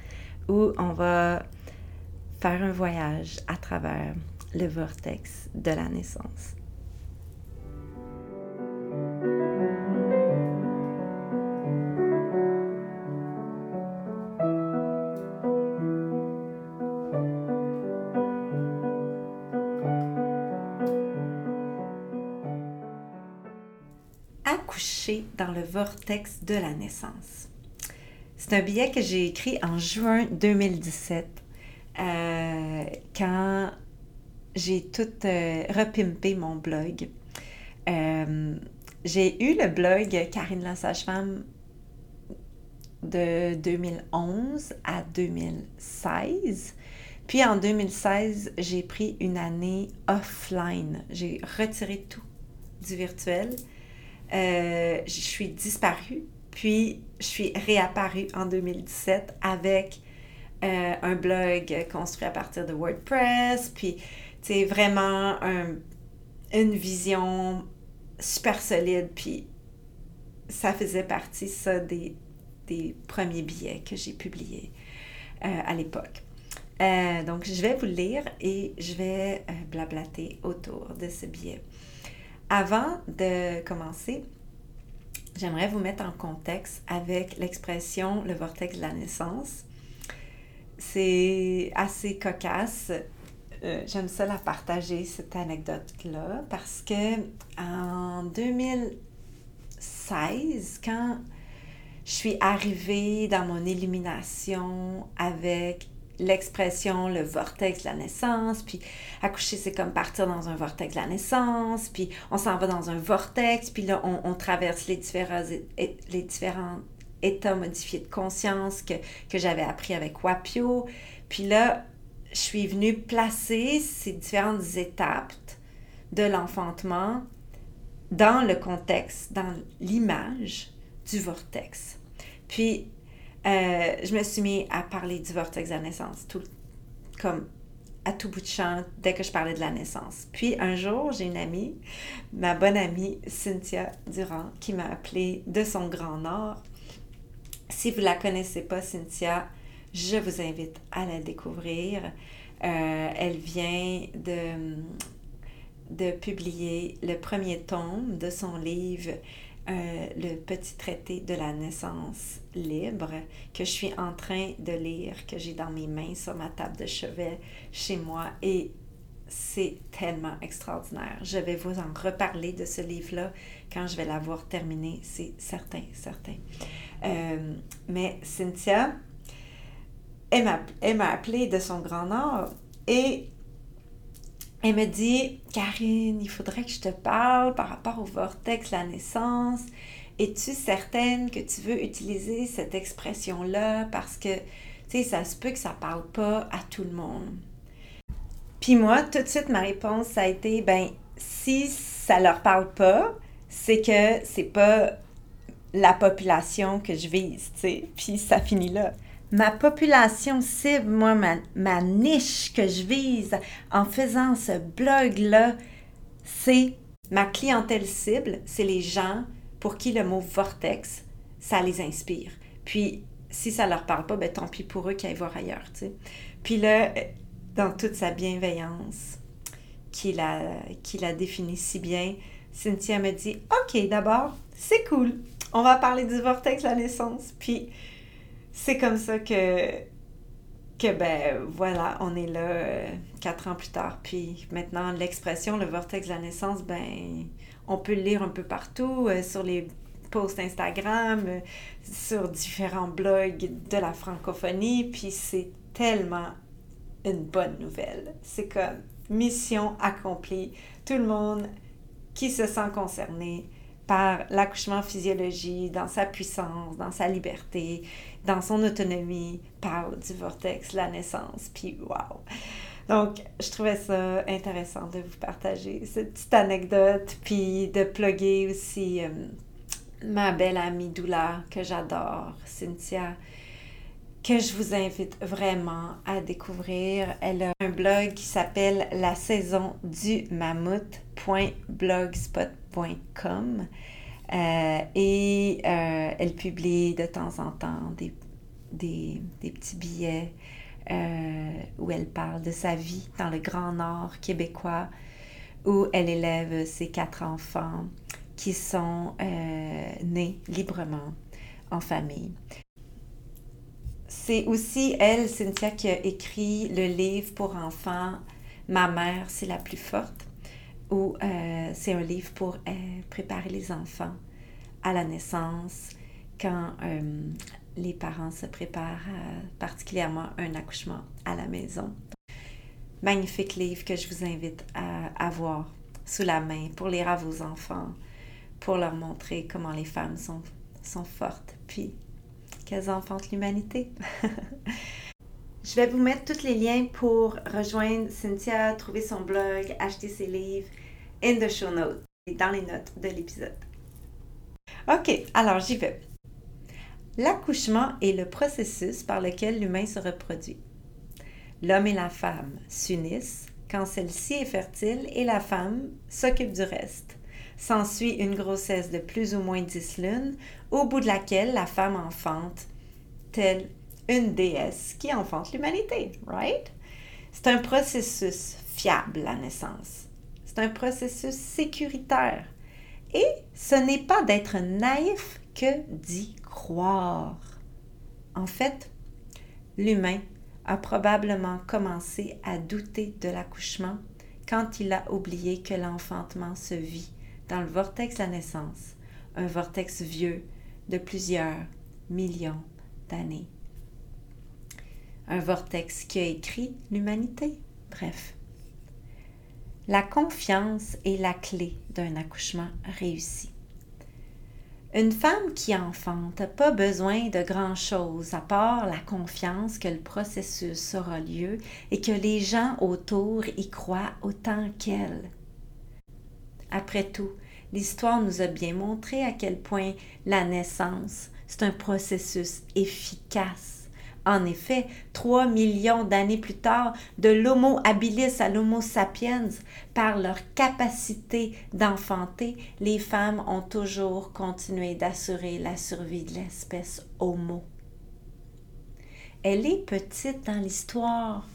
où on va faire un voyage à travers le vortex de la naissance. Dans le vortex de la naissance. C'est un billet que j'ai écrit en juin 2017 euh, quand j'ai tout euh, repimpé mon blog. Euh, j'ai eu le blog Karine la sage-femme de 2011 à 2016. Puis en 2016, j'ai pris une année offline. J'ai retiré tout du virtuel. Je suis disparue puis, je suis réapparue en 2017 avec euh, un blog construit à partir de WordPress, puis, sais, vraiment une vision super solide, puis ça faisait partie, ça, des, premiers billets que j'ai publiés euh, à l'époque. Euh, donc, je vais vous le lire et je vais blablater autour de ce billet. Avant de commencer, j'aimerais vous mettre en contexte avec l'expression le vortex de la naissance. C'est assez cocasse. Euh, j'aime ça la partager, cette anecdote-là, parce que en 2016, quand je suis arrivée dans mon élimination avec l'expression le vortex de la naissance, puis accoucher, c'est comme partir dans un vortex de la naissance, puis on s'en va dans un vortex, puis là, on, traverse les différents, les différents états modifiés de conscience que, que j'avais appris avec Wapio. Puis là, je suis venue placer ces différentes étapes de l'enfantement dans le contexte, dans l'image du vortex. Puis euh, je me suis mis à parler du vortex de la naissance, tout, comme à tout bout de champ, dès que je parlais de la naissance. Puis un jour, j'ai une amie, ma bonne amie Cynthia Durand, qui m'a appelée de son grand nord. Si vous ne la connaissez pas, Cynthia, je vous invite à la découvrir. Euh, elle vient de, de publier le premier tome de son livre euh, le petit traité de la naissance libre que je suis en train de lire, que j'ai dans mes mains sur ma table de chevet chez moi et c'est tellement extraordinaire. Je vais vous en reparler de ce livre-là quand je vais l'avoir terminé, c'est certain, certain. Euh, mais Cynthia, elle m'a appelé de son grand nord et elle me dit, Karine, il faudrait que je te parle par rapport au vortex, la naissance. Es-tu certaine que tu veux utiliser cette expression-là? Parce que, tu sais, ça se peut que ça parle pas à tout le monde. Puis moi, tout de suite, ma réponse, ça a été, ben, si ça leur parle pas, c'est que c'est pas la population que je vise, tu sais. Puis ça finit là ma population cible, moi, ma, niche que je vise en faisant ce blog-là, c'est ma clientèle cible, c'est les gens pour qui le mot vortex, ça les inspire. Puis, si ça leur parle pas, ben tant pis pour eux qu'ils aillent voir ailleurs, tu sais. Puis là, dans toute sa bienveillance, qu'il a, qu'il a défini si bien, Cynthia me dit, OK, d'abord, c'est cool, on va parler du vortex la naissance. Puis, c'est comme ça que, que, ben voilà, on est là euh, quatre ans plus tard. Puis maintenant, l'expression, le vortex de la naissance, ben, on peut le lire un peu partout, euh, sur les posts Instagram, euh, sur différents blogs de la francophonie. Puis c'est tellement une bonne nouvelle. C'est comme mission accomplie. Tout le monde qui se sent concerné par l'accouchement physiologie, dans sa puissance, dans sa liberté, dans son autonomie, parle du vortex, la naissance, puis wow! Donc, je trouvais ça intéressant de vous partager cette petite anecdote, puis de plugger aussi euh, ma belle amie Doula, que j'adore, Cynthia, que je vous invite vraiment à découvrir. Elle a un blog qui s'appelle la saison du mammouth.blogspot.com. Euh, et euh, elle publie de temps en temps des, des, des petits billets euh, où elle parle de sa vie dans le Grand Nord québécois, où elle élève ses quatre enfants qui sont nés librement en famille. C'est aussi elle, Cynthia, qui a écrit le livre pour enfants Ma mère, c'est la plus forte euh, c'est un livre pour euh, préparer les enfants à la naissance quand euh, les parents se préparent particulièrement un accouchement à la maison. Magnifique livre que je vous invite à avoir sous la main pour lire à vos enfants, pour leur montrer comment les femmes sont, sont fortes, puis qu'elles enfantent l'humanité. Je vais vous mettre tous les liens pour rejoindre Cynthia, trouver son blog, acheter ses livres in the show notes, dans les notes de l'épisode. OK, alors j'y vais. L'accouchement est le processus par lequel l'humain se reproduit. L'homme et la femme s'unissent quand celle-ci est fertile et la femme s'occupe du reste. S'ensuit une grossesse de plus ou moins dix lunes, au bout de laquelle la femme enfante, telle une déesse qui enfante l'humanité, right? C'est un processus fiable, la naissance. C'est un processus sécuritaire. Et ce n'est pas d'être naïf que d'y croire. En fait, l'humain a probablement commencé à douter de l'accouchement quand il a oublié que l'enfantement se vit dans le vortex de la naissance, un vortex vieux de plusieurs millions d'années un vortex qui a écrit l'humanité. Bref. La confiance est la clé d'un accouchement réussi. Une femme qui enfante n'a pas besoin de grand-chose à part la confiance que le processus aura lieu et que les gens autour y croient autant qu'elle. Après tout, l'histoire nous a bien montré à quel point la naissance, c'est un processus efficace en effet, trois millions d'années plus tard, de l'Homo habilis à l'Homo sapiens, par leur capacité d'enfanter, les femmes ont toujours continué d'assurer la survie de l'espèce Homo. Elle est petite dans l'histoire,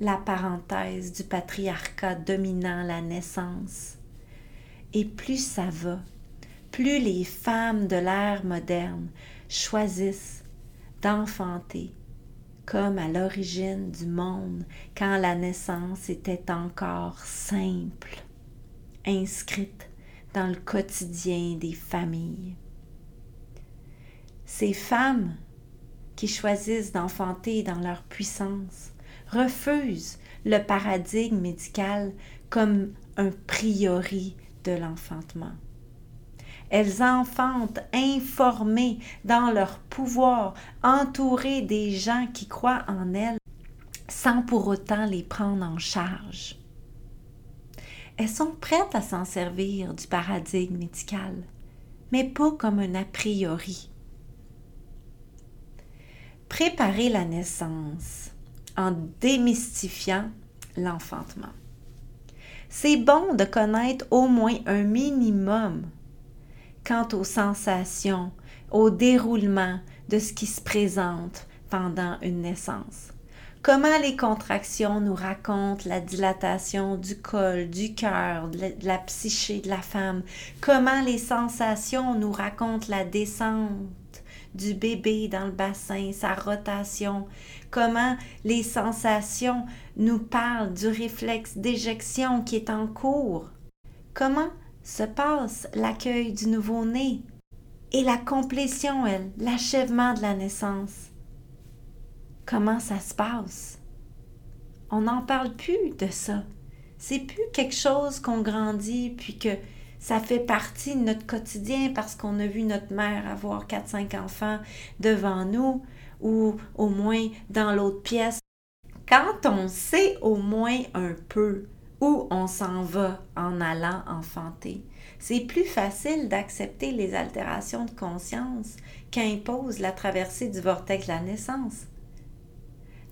la parenthèse du patriarcat dominant la naissance. Et plus ça va, plus les femmes de l'ère moderne choisissent d'enfanter, comme à l'origine du monde, quand la naissance était encore simple, inscrite dans le quotidien des familles. Ces femmes qui choisissent d'enfanter dans leur puissance refusent le paradigme médical comme un priori de l'enfantement. Elles enfantent informées dans leur pouvoir, entourées des gens qui croient en elles, sans pour autant les prendre en charge. Elles sont prêtes à s'en servir du paradigme médical, mais pas comme un a priori. Préparer la naissance en démystifiant l'enfantement. C'est bon de connaître au moins un minimum quant aux sensations, au déroulement de ce qui se présente pendant une naissance. Comment les contractions nous racontent la dilatation du col, du cœur, de la psyché de la femme? Comment les sensations nous racontent la descente du bébé dans le bassin, sa rotation? Comment les sensations nous parlent du réflexe d'éjection qui est en cours? Comment se passe l'accueil du nouveau-né et la complétion, elle, l'achèvement de la naissance. Comment ça se passe? On n'en parle plus de ça. C'est plus quelque chose qu'on grandit puis que ça fait partie de notre quotidien parce qu'on a vu notre mère avoir 4-5 enfants devant nous ou au moins dans l'autre pièce. Quand on sait au moins un peu où on s'en va en allant enfanter. C'est plus facile d'accepter les altérations de conscience qu'impose la traversée du vortex de la naissance.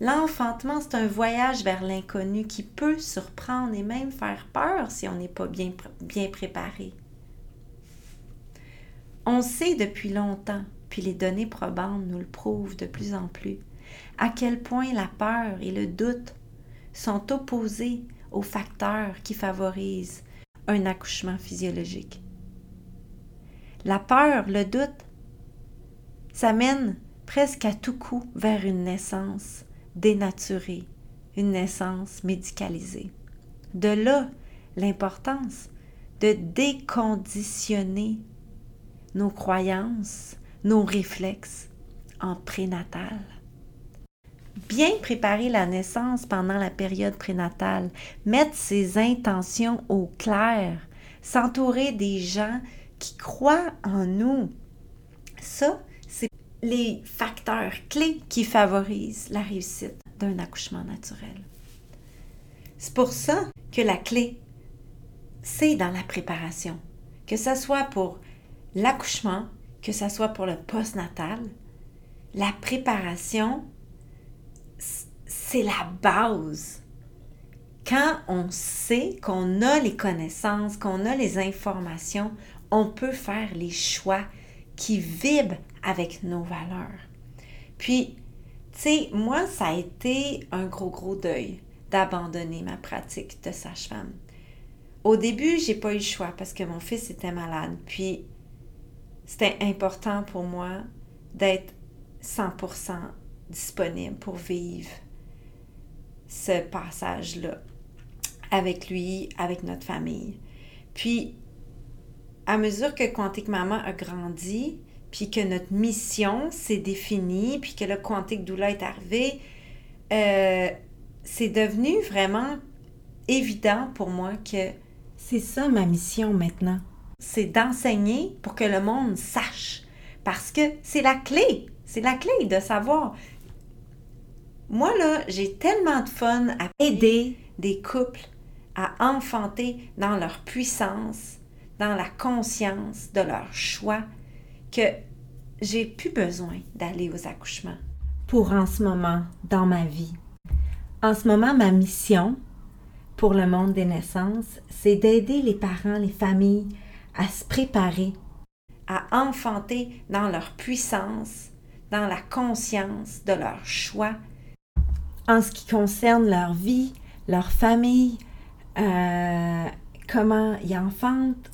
L'enfantement, c'est un voyage vers l'inconnu qui peut surprendre et même faire peur si on n'est pas bien, bien préparé. On sait depuis longtemps, puis les données probantes nous le prouvent de plus en plus, à quel point la peur et le doute sont opposés aux facteurs qui favorisent un accouchement physiologique. La peur, le doute, ça mène presque à tout coup vers une naissance dénaturée, une naissance médicalisée. De là l'importance de déconditionner nos croyances, nos réflexes en prénatal. Bien préparer la naissance pendant la période prénatale, mettre ses intentions au clair, s'entourer des gens qui croient en nous. Ça, c'est les facteurs clés qui favorisent la réussite d'un accouchement naturel. C'est pour ça que la clé, c'est dans la préparation. Que ce soit pour l'accouchement, que ce soit pour le postnatal, la préparation, c'est la base. Quand on sait qu'on a les connaissances, qu'on a les informations, on peut faire les choix qui vibrent avec nos valeurs. Puis, tu sais, moi, ça a été un gros, gros deuil d'abandonner ma pratique de sage-femme. Au début, j'ai pas eu le choix parce que mon fils était malade. Puis, c'était important pour moi d'être 100% disponible pour vivre ce passage-là avec lui, avec notre famille. Puis, à mesure que Quantique Maman a grandi, puis que notre mission s'est définie, puis que le Quantique Doula est arrivé, euh, c'est devenu vraiment évident pour moi que c'est ça ma mission maintenant c'est d'enseigner pour que le monde sache. Parce que c'est la clé. C'est la clé de savoir. Moi, là, j'ai tellement de fun à aider des couples à enfanter dans leur puissance, dans la conscience de leur choix, que j'ai plus besoin d'aller aux accouchements. Pour en ce moment, dans ma vie. En ce moment, ma mission pour le monde des naissances, c'est d'aider les parents, les familles, à se préparer, à enfanter dans leur puissance, dans la conscience de leur choix, en ce qui concerne leur vie, leur famille, euh, comment ils enfantent,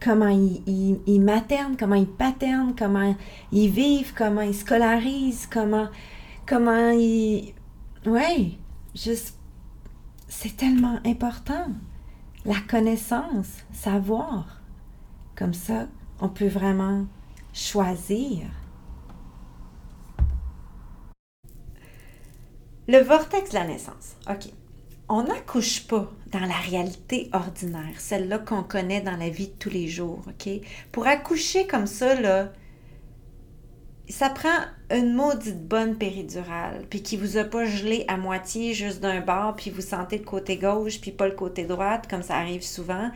comment ils, ils, maternent, comment ils paternent, comment ils vivent, comment ils scolarisent, comment, comment ils... Oui, juste, c'est tellement important. La connaissance, savoir. Comme ça, on peut vraiment choisir. Le vortex de la naissance. OK. On n'accouche pas dans la réalité ordinaire, celle-là qu'on connaît dans la vie de tous les jours, OK? Pour accoucher comme ça, là, ça prend une maudite bonne péridurale, puis qui vous a pas gelé à moitié juste d'un bord, puis vous sentez le côté gauche, puis pas le côté droite, comme ça arrive souvent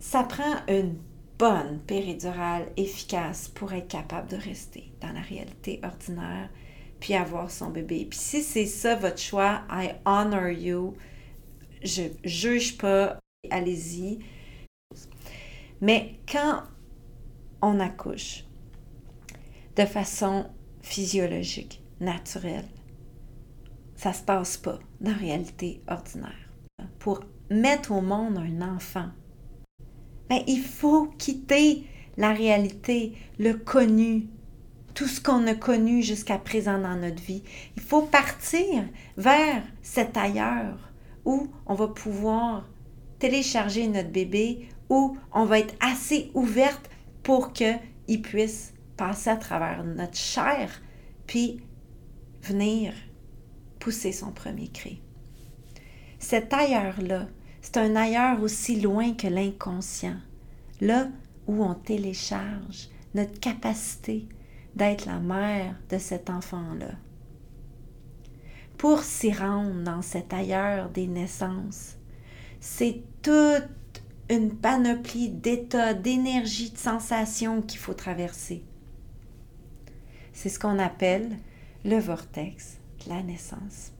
ça prend une bonne péridurale efficace pour être capable de rester dans la réalité ordinaire puis avoir son bébé. Puis si c'est ça votre choix, I honor you. Je juge pas, allez-y. Mais quand on accouche de façon physiologique, naturelle, ça se passe pas dans la réalité ordinaire. Pour mettre au monde un enfant, mais il faut quitter la réalité, le connu, tout ce qu'on a connu jusqu'à présent dans notre vie. Il faut partir vers cet ailleurs où on va pouvoir télécharger notre bébé, où on va être assez ouverte pour qu'il puisse passer à travers notre chair, puis venir pousser son premier cri. Cet ailleurs-là, c'est un ailleurs aussi loin que l'inconscient, là où on télécharge notre capacité d'être la mère de cet enfant-là. Pour s'y rendre dans cet ailleurs des naissances, c'est toute une panoplie d'états, d'énergie, de sensations qu'il faut traverser. C'est ce qu'on appelle le vortex de la naissance.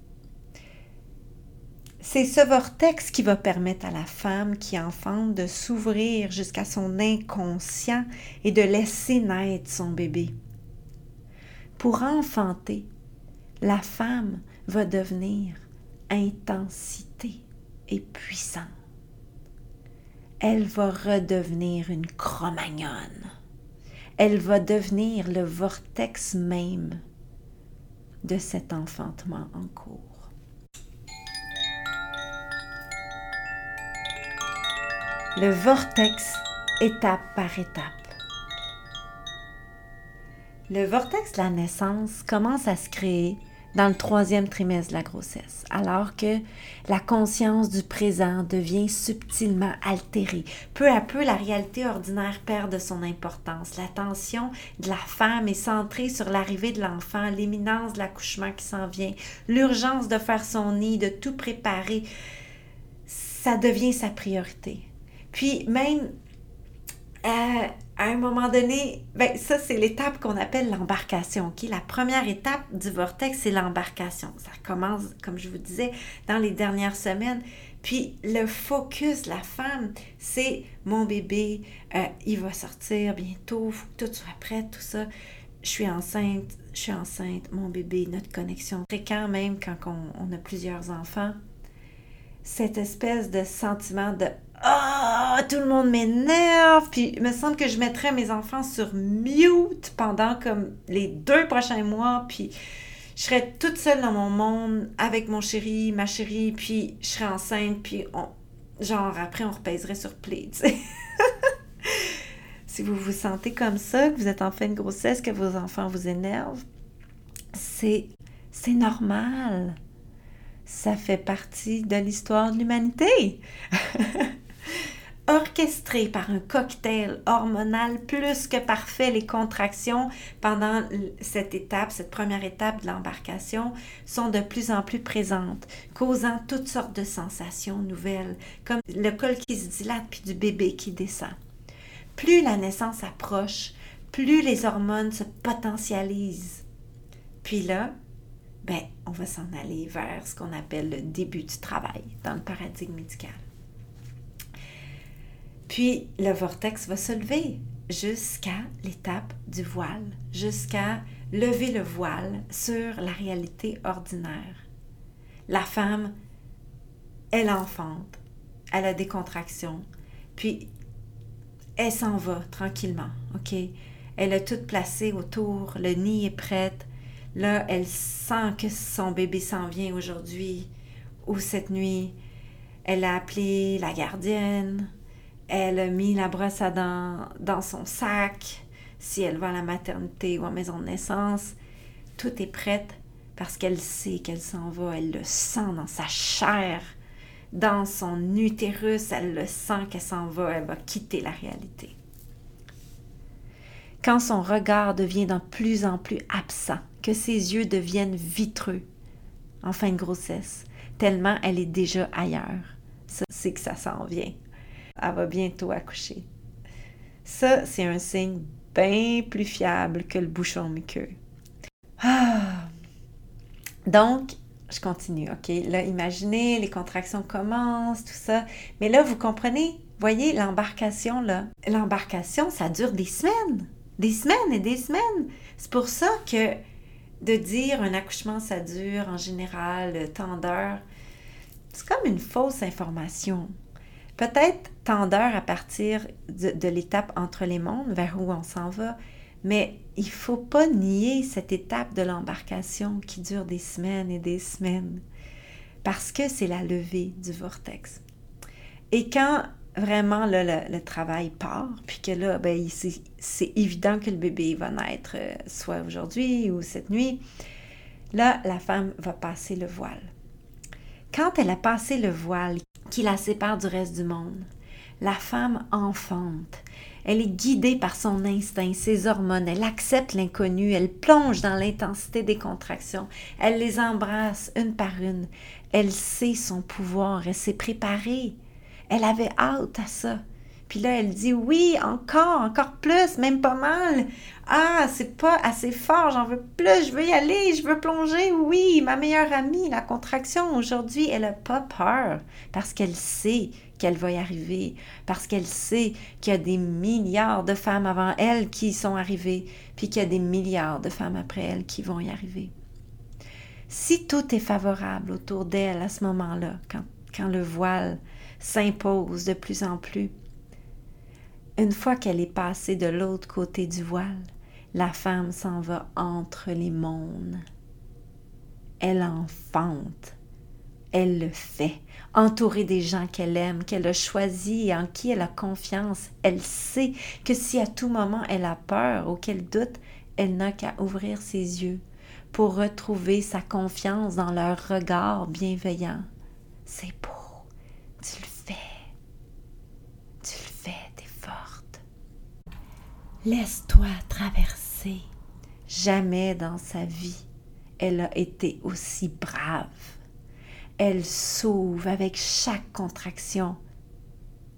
C'est ce vortex qui va permettre à la femme qui enfante de s'ouvrir jusqu'à son inconscient et de laisser naître son bébé. Pour enfanter, la femme va devenir intensité et puissante. Elle va redevenir une cromagnonne. Elle va devenir le vortex même de cet enfantement en cours. Le vortex étape par étape. Le vortex de la naissance commence à se créer dans le troisième trimestre de la grossesse, alors que la conscience du présent devient subtilement altérée. Peu à peu, la réalité ordinaire perd de son importance. L'attention de la femme est centrée sur l'arrivée de l'enfant, l'imminence de l'accouchement qui s'en vient, l'urgence de faire son nid, de tout préparer. Ça devient sa priorité. Puis même euh, à un moment donné, ben, ça c'est l'étape qu'on appelle l'embarcation. ok? La première étape du vortex, c'est l'embarcation. Ça commence, comme je vous disais, dans les dernières semaines. Puis le focus, la femme, c'est mon bébé, euh, il va sortir bientôt, faut que tout soit prêt, tout ça. Je suis enceinte, je suis enceinte, mon bébé, notre connexion. Fréquent même quand on a plusieurs enfants, cette espèce de sentiment de ah, tout le monde m'énerve. Puis il me semble que je mettrais mes enfants sur mute pendant comme les deux prochains mois. Puis je serais toute seule dans mon monde avec mon chéri, ma chérie. Puis je serais enceinte. Puis on, genre après, on repèserait sur play, si vous vous sentez comme ça, que vous êtes en fin de grossesse, que vos enfants vous énervent, c'est, c'est normal. Ça fait partie de l'histoire de l'humanité. orchestré par un cocktail hormonal plus que parfait. Les contractions pendant cette étape, cette première étape de l'embarcation, sont de plus en plus présentes, causant toutes sortes de sensations nouvelles, comme le col qui se dilate puis du bébé qui descend. Plus la naissance approche, plus les hormones se potentialisent. Puis là, ben, on va s'en aller vers ce qu'on appelle le début du travail dans le paradigme médical. Puis le vortex va se lever jusqu'à l'étape du voile, jusqu'à lever le voile sur la réalité ordinaire. La femme, elle enfante, elle a des contractions, puis elle s'en va tranquillement, OK? Elle a tout placé autour, le nid est prête. Là, elle sent que son bébé s'en vient aujourd'hui ou cette nuit. Elle a appelé la gardienne, elle a mis la brosse à dents dans son sac. Si elle va à la maternité ou en maison de naissance, tout est prêt parce qu'elle sait qu'elle s'en va. Elle le sent dans sa chair, dans son utérus. Elle le sent qu'elle s'en va. Elle va quitter la réalité. Quand son regard devient de plus en plus absent, que ses yeux deviennent vitreux en fin de grossesse, tellement elle est déjà ailleurs, c'est que ça s'en vient elle va bientôt accoucher. Ça, c'est un signe bien plus fiable que le bouchon muqueux. Ah! Donc, je continue, OK? Là, imaginez, les contractions commencent, tout ça. Mais là, vous comprenez, voyez, l'embarcation, là, l'embarcation, ça dure des semaines, des semaines et des semaines. C'est pour ça que de dire un accouchement, ça dure en général tant d'heures, c'est comme une fausse information peut-être tendeur à partir de, l'étape entre les mondes, vers où on s'en va, mais il faut pas nier cette étape de l'embarcation qui dure des semaines et des semaines, parce que c'est la levée du vortex. Et quand vraiment le, travail part, puis que là, ben, c'est évident que le bébé va naître euh, soit aujourd'hui ou cette nuit, là, la femme va passer le voile. Quand elle a passé le voile, qui la sépare du reste du monde. La femme enfante. Elle est guidée par son instinct, ses hormones. Elle accepte l'inconnu. Elle plonge dans l'intensité des contractions. Elle les embrasse une par une. Elle sait son pouvoir. Elle s'est préparée. Elle avait hâte à ça. Puis là, elle dit oui, encore, encore plus, même pas mal. Ah, c'est pas assez fort, j'en veux plus, je veux y aller, je veux plonger. Oui, ma meilleure amie, la contraction aujourd'hui, elle a pas peur parce qu'elle sait qu'elle va y arriver, parce qu'elle sait qu'il y a des milliards de femmes avant elle qui y sont arrivées, puis qu'il y a des milliards de femmes après elle qui vont y arriver. Si tout est favorable autour d'elle à ce moment-là, quand, quand le voile s'impose de plus en plus, une fois qu'elle est passée de l'autre côté du voile, la femme s'en va entre les mondes. Elle enfante. Elle le fait, entourée des gens qu'elle aime, qu'elle a choisis et en qui elle a confiance. Elle sait que si à tout moment elle a peur ou qu'elle doute, elle n'a qu'à ouvrir ses yeux pour retrouver sa confiance dans leur regard bienveillant. C'est beau, tu le fais, tu le fais, t'es forte. Laisse-toi traverser. Jamais dans sa vie, elle a été aussi brave. Elle s'ouvre avec chaque contraction,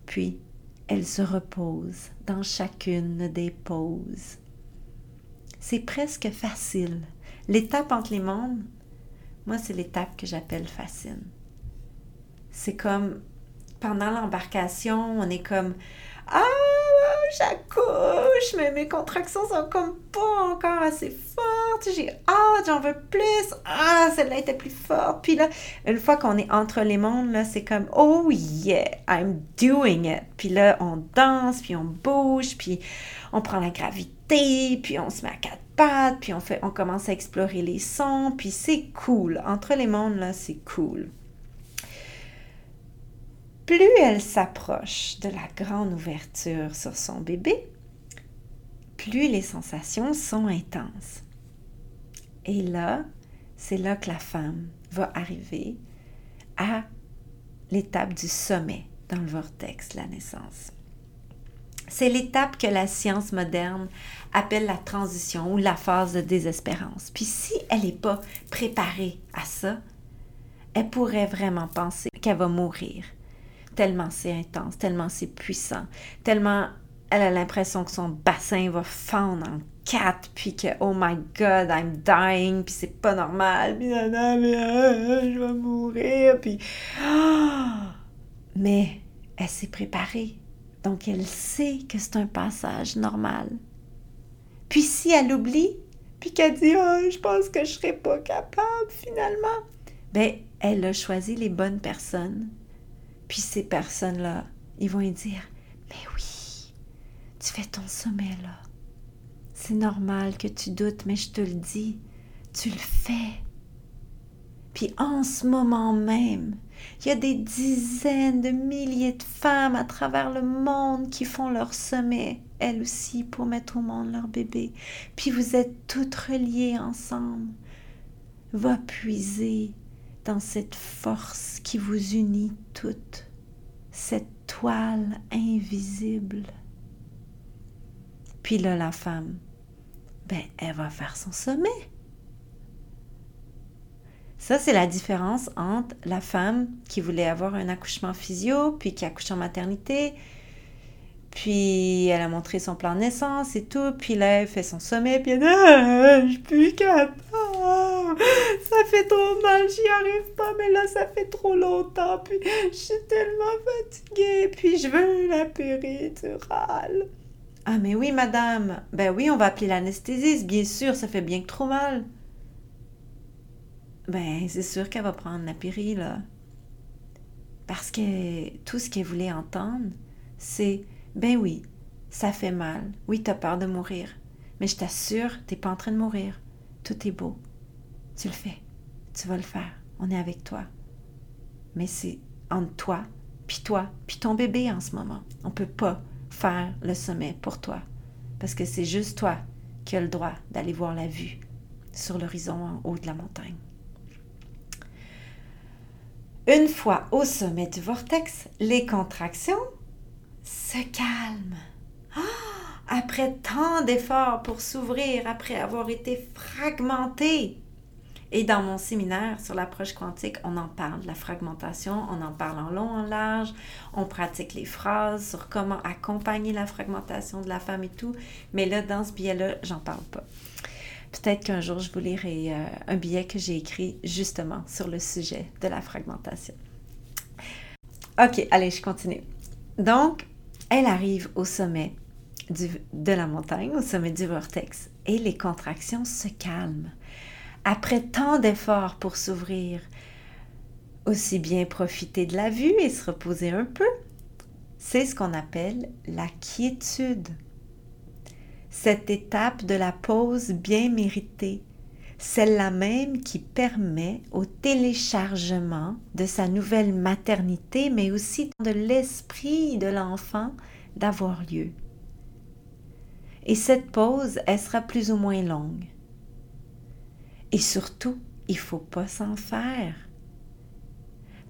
puis elle se repose dans chacune des pauses. C'est presque facile L'étape entre les mondes, moi, c'est l'étape que j'appelle fascine. C'est comme pendant l'embarcation, on est comme Ah, j'accouche, mais mes contractions sont comme pas encore assez fortes. J'ai hâte, j'en veux plus. Ah, celle-là était plus forte. Puis là, une fois qu'on est entre les mondes, là, c'est comme Oh yeah, I'm doing it. Puis là, on danse, puis on bouge, puis on prend la gravité, puis on se met à quatre puis on, fait, on commence à explorer les sons, puis c'est cool. Entre les mondes, là, c'est cool. Plus elle s'approche de la grande ouverture sur son bébé, plus les sensations sont intenses. Et là, c'est là que la femme va arriver à l'étape du sommet dans le vortex la naissance. C'est l'étape que la science moderne appelle la transition ou la phase de désespérance. Puis si elle n'est pas préparée à ça, elle pourrait vraiment penser qu'elle va mourir. Tellement c'est intense, tellement c'est puissant, tellement elle a l'impression que son bassin va fendre en quatre, puis que oh my god, I'm dying, puis c'est pas normal, puis je vais mourir, puis. Mais elle s'est préparée. Donc elle sait que c'est un passage normal. Puis si elle oublie, puis qu'elle dit oh, je pense que je serai pas capable finalement, ben elle a choisi les bonnes personnes. Puis ces personnes-là, ils vont lui dire mais oui, tu fais ton sommet là. C'est normal que tu doutes, mais je te le dis, tu le fais. Puis en ce moment même, il y a des dizaines de milliers de femmes à travers le monde qui font leur sommet, elles aussi, pour mettre au monde leur bébé. Puis vous êtes toutes reliées ensemble. Va puiser dans cette force qui vous unit toutes, cette toile invisible. Puis là, la femme, ben, elle va faire son sommet. Ça, c'est la différence entre la femme qui voulait avoir un accouchement physio, puis qui accouche en maternité, puis elle a montré son plan de naissance et tout, puis là, elle fait son sommet, puis elle dit ah, Je suis plus capable, ça fait trop mal, j'y arrive pas, mais là, ça fait trop longtemps, puis je suis tellement fatiguée, puis je veux la péridurale. Ah, mais oui, madame, ben oui, on va appeler l'anesthésiste, bien sûr, ça fait bien que trop mal ben c'est sûr qu'elle va prendre la péri, là. Parce que tout ce qu'elle voulait entendre, c'est ben oui, ça fait mal. Oui, t'as peur de mourir. Mais je t'assure, t'es pas en train de mourir. Tout est beau. Tu le fais. Tu vas le faire. On est avec toi. Mais c'est entre toi, puis toi, puis ton bébé en ce moment. On peut pas faire le sommet pour toi. Parce que c'est juste toi qui as le droit d'aller voir la vue sur l'horizon en haut de la montagne. Une fois au sommet du vortex, les contractions se calment. Ah! après tant d'efforts pour s'ouvrir, après avoir été fragmenté, Et dans mon séminaire sur l'approche quantique, on en parle la fragmentation, on en parle en long, en large, on pratique les phrases sur comment accompagner la fragmentation de la femme et tout. Mais là, dans ce billet-là, j'en parle pas. Peut-être qu'un jour, je vous lirai euh, un billet que j'ai écrit justement sur le sujet de la fragmentation. OK, allez, je continue. Donc, elle arrive au sommet de la montagne, au sommet du vortex, et les contractions se calment. Après tant d'efforts pour s'ouvrir, aussi bien profiter de la vue et se reposer un peu, c'est ce qu'on appelle la quiétude. Cette étape de la pause bien méritée celle-là même qui permet au téléchargement de sa nouvelle maternité, mais aussi de l'esprit de l'enfant d'avoir lieu. Et cette pause, elle sera plus ou moins longue. Et surtout, il faut pas s'en faire.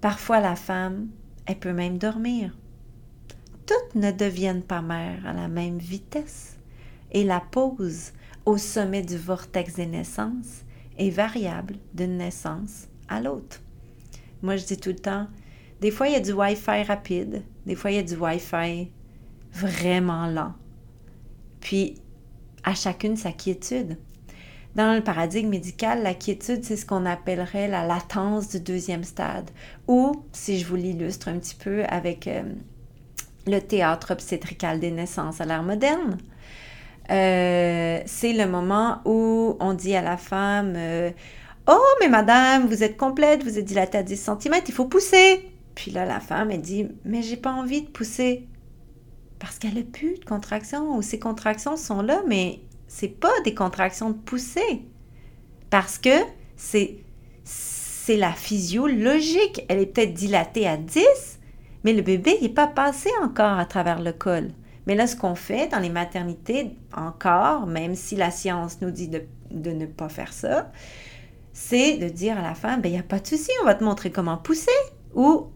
Parfois, la femme, elle peut même dormir. Toutes ne deviennent pas mères à la même vitesse. Et la pause au sommet du vortex des naissances est variable d'une naissance à l'autre. Moi, je dis tout le temps, des fois, il y a du Wi-Fi rapide, des fois, il y a du Wi-Fi vraiment lent. Puis, à chacune sa quiétude. Dans le paradigme médical, la quiétude, c'est ce qu'on appellerait la latence du deuxième stade. Ou, si je vous l'illustre un petit peu avec euh, le théâtre obstétrical des naissances à l'ère moderne, euh, c'est le moment où on dit à la femme euh, Oh, mais madame, vous êtes complète, vous êtes dilatée à 10 cm, il faut pousser. Puis là, la femme, elle dit Mais j'ai pas envie de pousser. Parce qu'elle n'a plus de contractions, ou ces contractions sont là, mais c'est pas des contractions de poussée. Parce que c'est, c'est la physiologique. Elle est peut-être dilatée à 10, mais le bébé n'est pas passé encore à travers le col. Mais là, ce qu'on fait dans les maternités, encore, même si la science nous dit de, ne pas faire ça, c'est de dire à la femme, ben, il n'y a pas de souci, on va te montrer comment pousser. Ou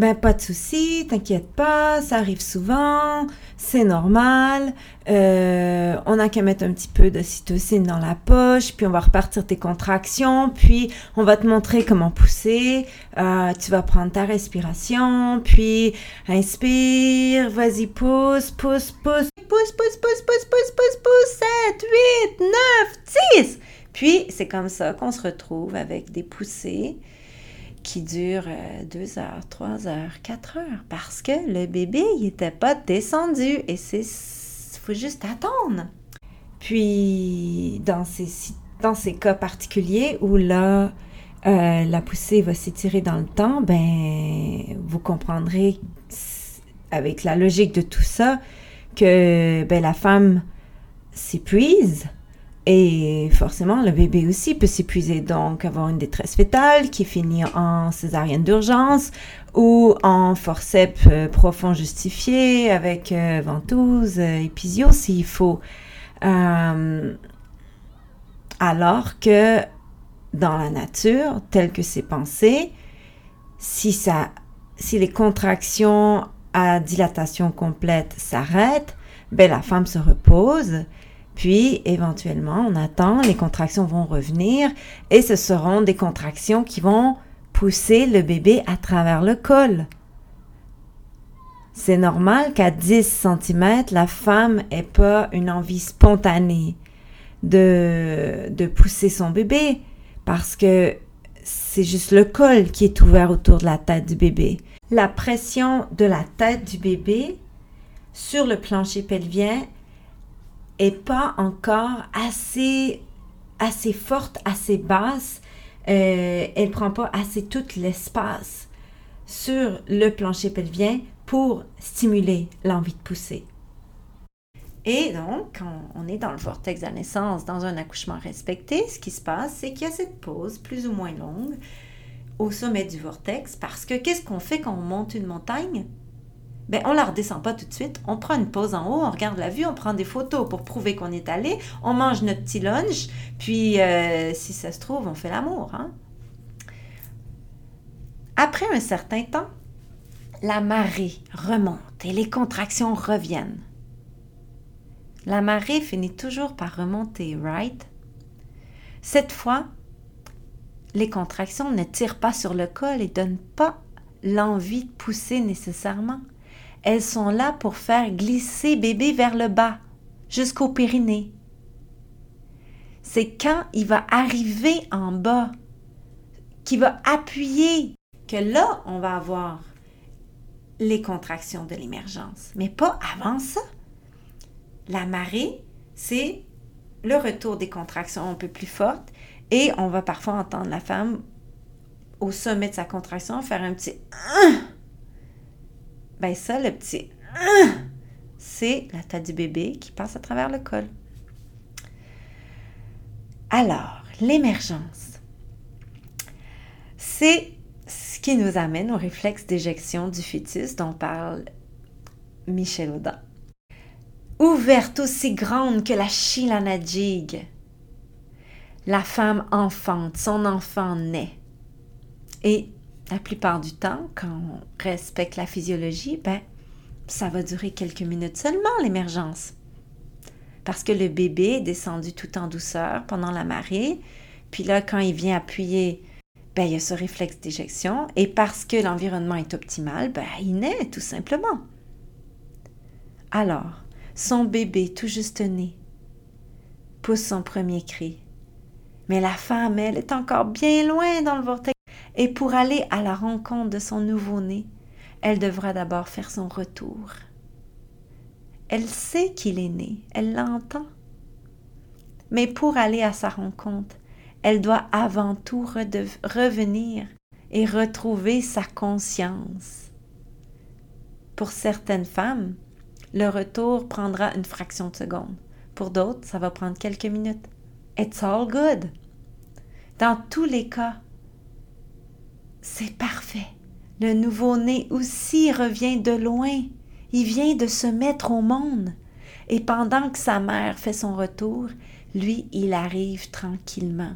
ben, pas de souci, t'inquiète pas, ça arrive souvent, c'est normal. Euh, on n'a qu'à mettre un petit peu de cytocine dans la poche, puis on va repartir tes contractions, puis on va te montrer comment pousser. Euh, tu vas prendre ta respiration, puis inspire, vas-y, pousse, pousse, pousse, pousse, pousse, pousse, pousse, pousse, pousse, pousse, 7, 8, 9, 10. Puis c'est comme ça qu'on se retrouve avec des poussées qui dure 2 euh, heures, 3 heures, 4 heures, parce que le bébé, il n'était pas descendu et c'est faut juste attendre. Puis, dans ces, dans ces cas particuliers où là, euh, la poussée va s'étirer dans le temps, ben, vous comprendrez avec la logique de tout ça que ben, la femme s'épuise, et forcément, le bébé aussi peut s'épuiser, donc avoir une détresse fétale qui finit en césarienne d'urgence ou en forceps euh, profond justifié avec euh, ventouse, euh, épisio s'il faut. alors que dans la nature, tel que c'est pensé, si, ça, si les contractions à dilatation complète s'arrêtent, ben la femme se repose puis, éventuellement, on attend, les contractions vont revenir et ce seront des contractions qui vont pousser le bébé à travers le col. C'est normal qu'à 10 cm, la femme n'ait pas une envie spontanée de, de pousser son bébé parce que c'est juste le col qui est ouvert autour de la tête du bébé. La pression de la tête du bébé sur le plancher pelvien est pas encore assez, assez forte, assez basse. Euh, elle prend pas assez tout l'espace sur le plancher pelvien pour stimuler l'envie de pousser. Et donc, quand on est dans le vortex de la naissance, dans un accouchement respecté, ce qui se passe, c'est qu'il y a cette pause plus ou moins longue au sommet du vortex parce que qu'est-ce qu'on fait quand on monte une montagne? Ben, on la redescend pas tout de suite. On prend une pause en haut, on regarde la vue, on prend des photos pour prouver qu'on est allé, on mange notre petit lunch, puis euh, si ça se trouve, on fait l'amour. Hein. Après un certain temps, la marée remonte et les contractions reviennent. La marée finit toujours par remonter, right? Cette fois, les contractions ne tirent pas sur le col et donnent pas l'envie de pousser nécessairement. Elles sont là pour faire glisser bébé vers le bas, jusqu'au périnée. C'est quand il va arriver en bas, qu'il va appuyer, que là, on va avoir les contractions de l'émergence. Mais pas avant ça. La marée, c'est le retour des contractions un peu plus fortes et on va parfois entendre la femme au sommet de sa contraction faire un petit ben ça, le petit c'est la tête du bébé qui passe à travers le col. Alors, l'émergence, c'est ce qui nous amène au réflexe d'éjection du fœtus dont parle Michel Audin. Ouverte aussi grande que la Shilanajig, la femme enfante, son enfant naît. Et la plupart du temps, quand on respecte la physiologie, ben, ça va durer quelques minutes seulement, l'émergence. Parce que le bébé est descendu tout en douceur pendant la marée, puis là, quand il vient appuyer, ben, il y a ce réflexe d'éjection, et parce que l'environnement est optimal, ben, il naît tout simplement. Alors, son bébé tout juste né pousse son premier cri. Mais la femme, elle, est encore bien loin dans le vortex. Et pour aller à la rencontre de son nouveau-né, elle devra d'abord faire son retour. Elle sait qu'il est né, elle l'entend. Mais pour aller à sa rencontre, elle doit avant tout revenir et retrouver sa conscience. Pour certaines femmes, le retour prendra une fraction de seconde. Pour d'autres, ça va prendre quelques minutes. It's all good. Dans tous les cas, c'est parfait. Le nouveau-né aussi revient de loin. Il vient de se mettre au monde. Et pendant que sa mère fait son retour, lui, il arrive tranquillement.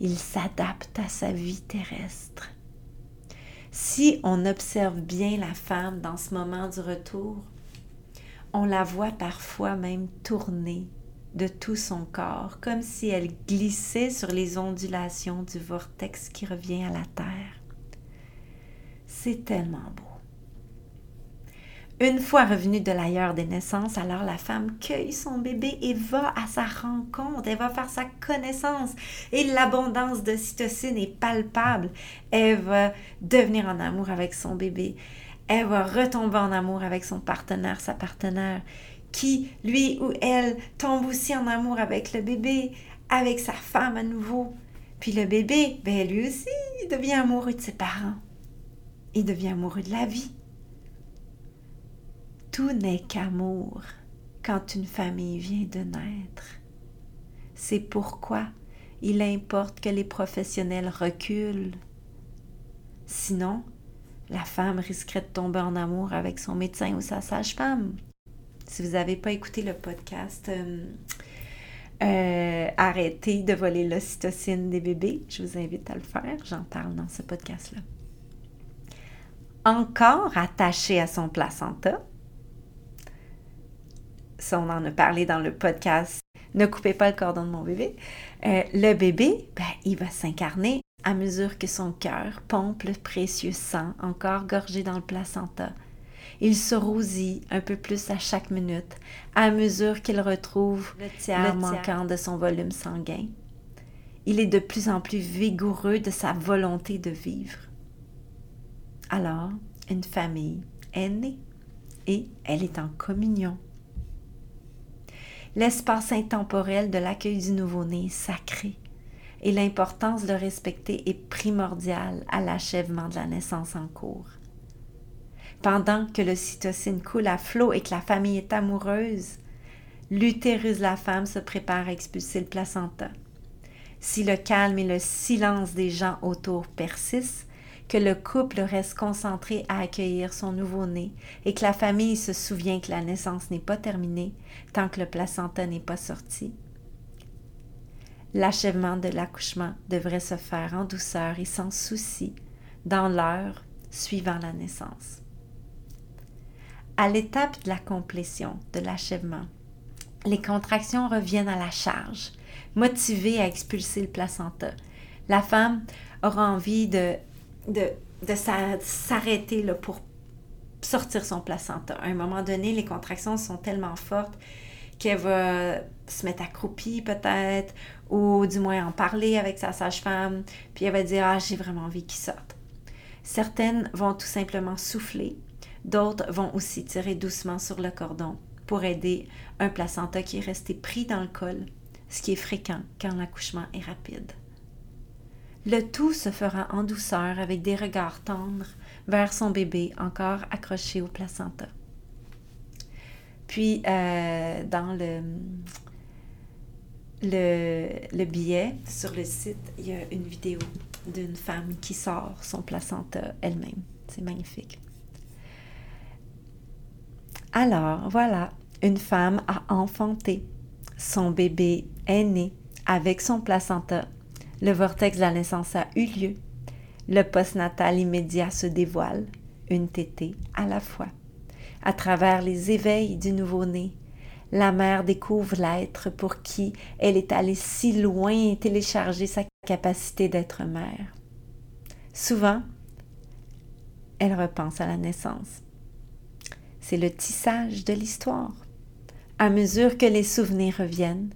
Il s'adapte à sa vie terrestre. Si on observe bien la femme dans ce moment du retour, on la voit parfois même tourner de tout son corps, comme si elle glissait sur les ondulations du vortex qui revient à la Terre. C'est tellement beau. Une fois revenue de l'ailleurs des naissances, alors la femme cueille son bébé et va à sa rencontre, elle va faire sa connaissance et l'abondance de cytocine est palpable. Elle va devenir en amour avec son bébé. Elle va retomber en amour avec son partenaire, sa partenaire, qui, lui ou elle, tombe aussi en amour avec le bébé, avec sa femme à nouveau. Puis le bébé, ben lui aussi, il devient amoureux de ses parents il devient amoureux de la vie. Tout n'est qu'amour quand une famille vient de naître. C'est pourquoi il importe que les professionnels reculent. Sinon, la femme risquerait de tomber en amour avec son médecin ou sa sage-femme. Si vous n'avez pas écouté le podcast euh, euh, Arrêtez de voler l'ocytocine des bébés, je vous invite à le faire. J'en parle dans ce podcast-là encore attaché à son placenta. Ça, on en a parlé dans le podcast Ne coupez pas le cordon de mon bébé. Euh, le bébé, ben, il va s'incarner à mesure que son cœur pompe le précieux sang encore gorgé dans le placenta. Il se rosit un peu plus à chaque minute à mesure qu'il retrouve le tiers manquant de son volume sanguin. Il est de plus en plus vigoureux de sa volonté de vivre. Alors, une famille est née et elle est en communion. L'espace intemporel de l'accueil du nouveau-né est sacré et l'importance de le respecter est primordiale à l'achèvement de la naissance en cours. Pendant que l'ocytocine coule à flot et que la famille est amoureuse, l'utérus de la femme se prépare à expulser le placenta. Si le calme et le silence des gens autour persistent, que le couple reste concentré à accueillir son nouveau-né et que la famille se souvient que la naissance n'est pas terminée tant que le placenta n'est pas sorti. L'achèvement de l'accouchement devrait se faire en douceur et sans souci dans l'heure suivant la naissance. À l'étape de la complétion, de l'achèvement, les contractions reviennent à la charge, motivées à expulser le placenta, La femme aura envie de, de, de s'arrêter pour sortir son placenta. À un moment donné, les contractions sont tellement fortes qu'elle va se mettre accroupie peut-être, ou du moins en parler avec sa sage-femme, puis elle va dire Ah, j'ai vraiment envie qu'il sorte. Certaines vont tout simplement souffler, d'autres vont aussi tirer doucement sur le cordon pour aider un placenta qui est resté pris dans le col, ce qui est fréquent quand l'accouchement est rapide. Le tout se fera en douceur avec des regards tendres vers son bébé encore accroché au placenta. Puis, euh, dans le, le, le, billet sur le site, il y a une vidéo d'une femme qui sort son placenta elle-même. C'est magnifique. Alors, voilà, une femme a enfanté. Son bébé est né avec son placenta. Le vortex de la naissance a eu lieu. Le postnatal immédiat se dévoile, une tétée à la fois. À travers les éveils du nouveau-né, la mère découvre l'être pour qui elle est allée si loin télécharger sa capacité d'être mère. Souvent, elle repense à la naissance. C'est le tissage de l'histoire. À mesure que les souvenirs reviennent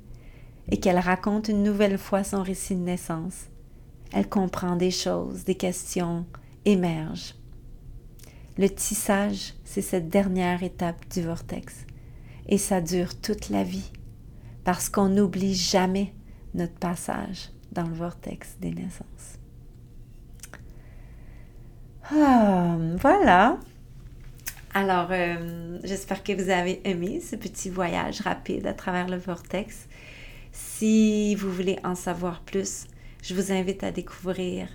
et qu'elle raconte une nouvelle fois son récit de naissance, elle comprend des choses, des questions émergent. Le tissage, c'est cette dernière étape du vortex. Et ça dure toute la vie, parce qu'on n'oublie jamais notre passage dans le vortex des naissances. Ah, voilà. Alors, euh, j'espère que vous avez aimé ce petit voyage rapide à travers le vortex. Si vous voulez en savoir plus, je vous invite à découvrir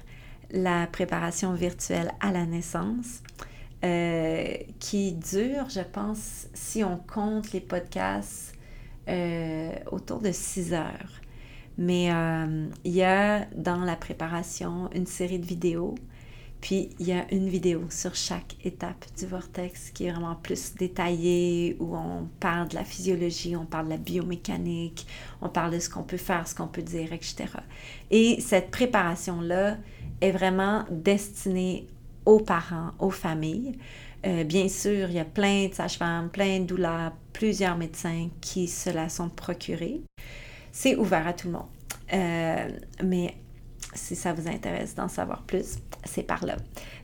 la préparation virtuelle à la naissance. Euh, qui dure, je pense, si on compte les podcasts, euh, autour de 6 heures. Mais il y a dans la préparation une série de vidéos, puis il y a une vidéo sur chaque étape du vortex qui est vraiment plus détaillée, où on parle de la physiologie, on parle de la biomécanique, on parle de ce qu'on peut faire, ce qu'on peut dire, etc. Et cette préparation-là est vraiment destinée aux parents, aux familles. Euh, bien sûr, il y a plein de sages-femmes, plein de douleurs, plusieurs médecins qui se la sont procurés. C'est ouvert à tout le monde. Euh, mais si ça vous intéresse d'en savoir plus, c'est par là.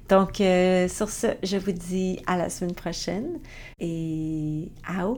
Donc, euh, sur ce, je vous dis à la semaine prochaine et à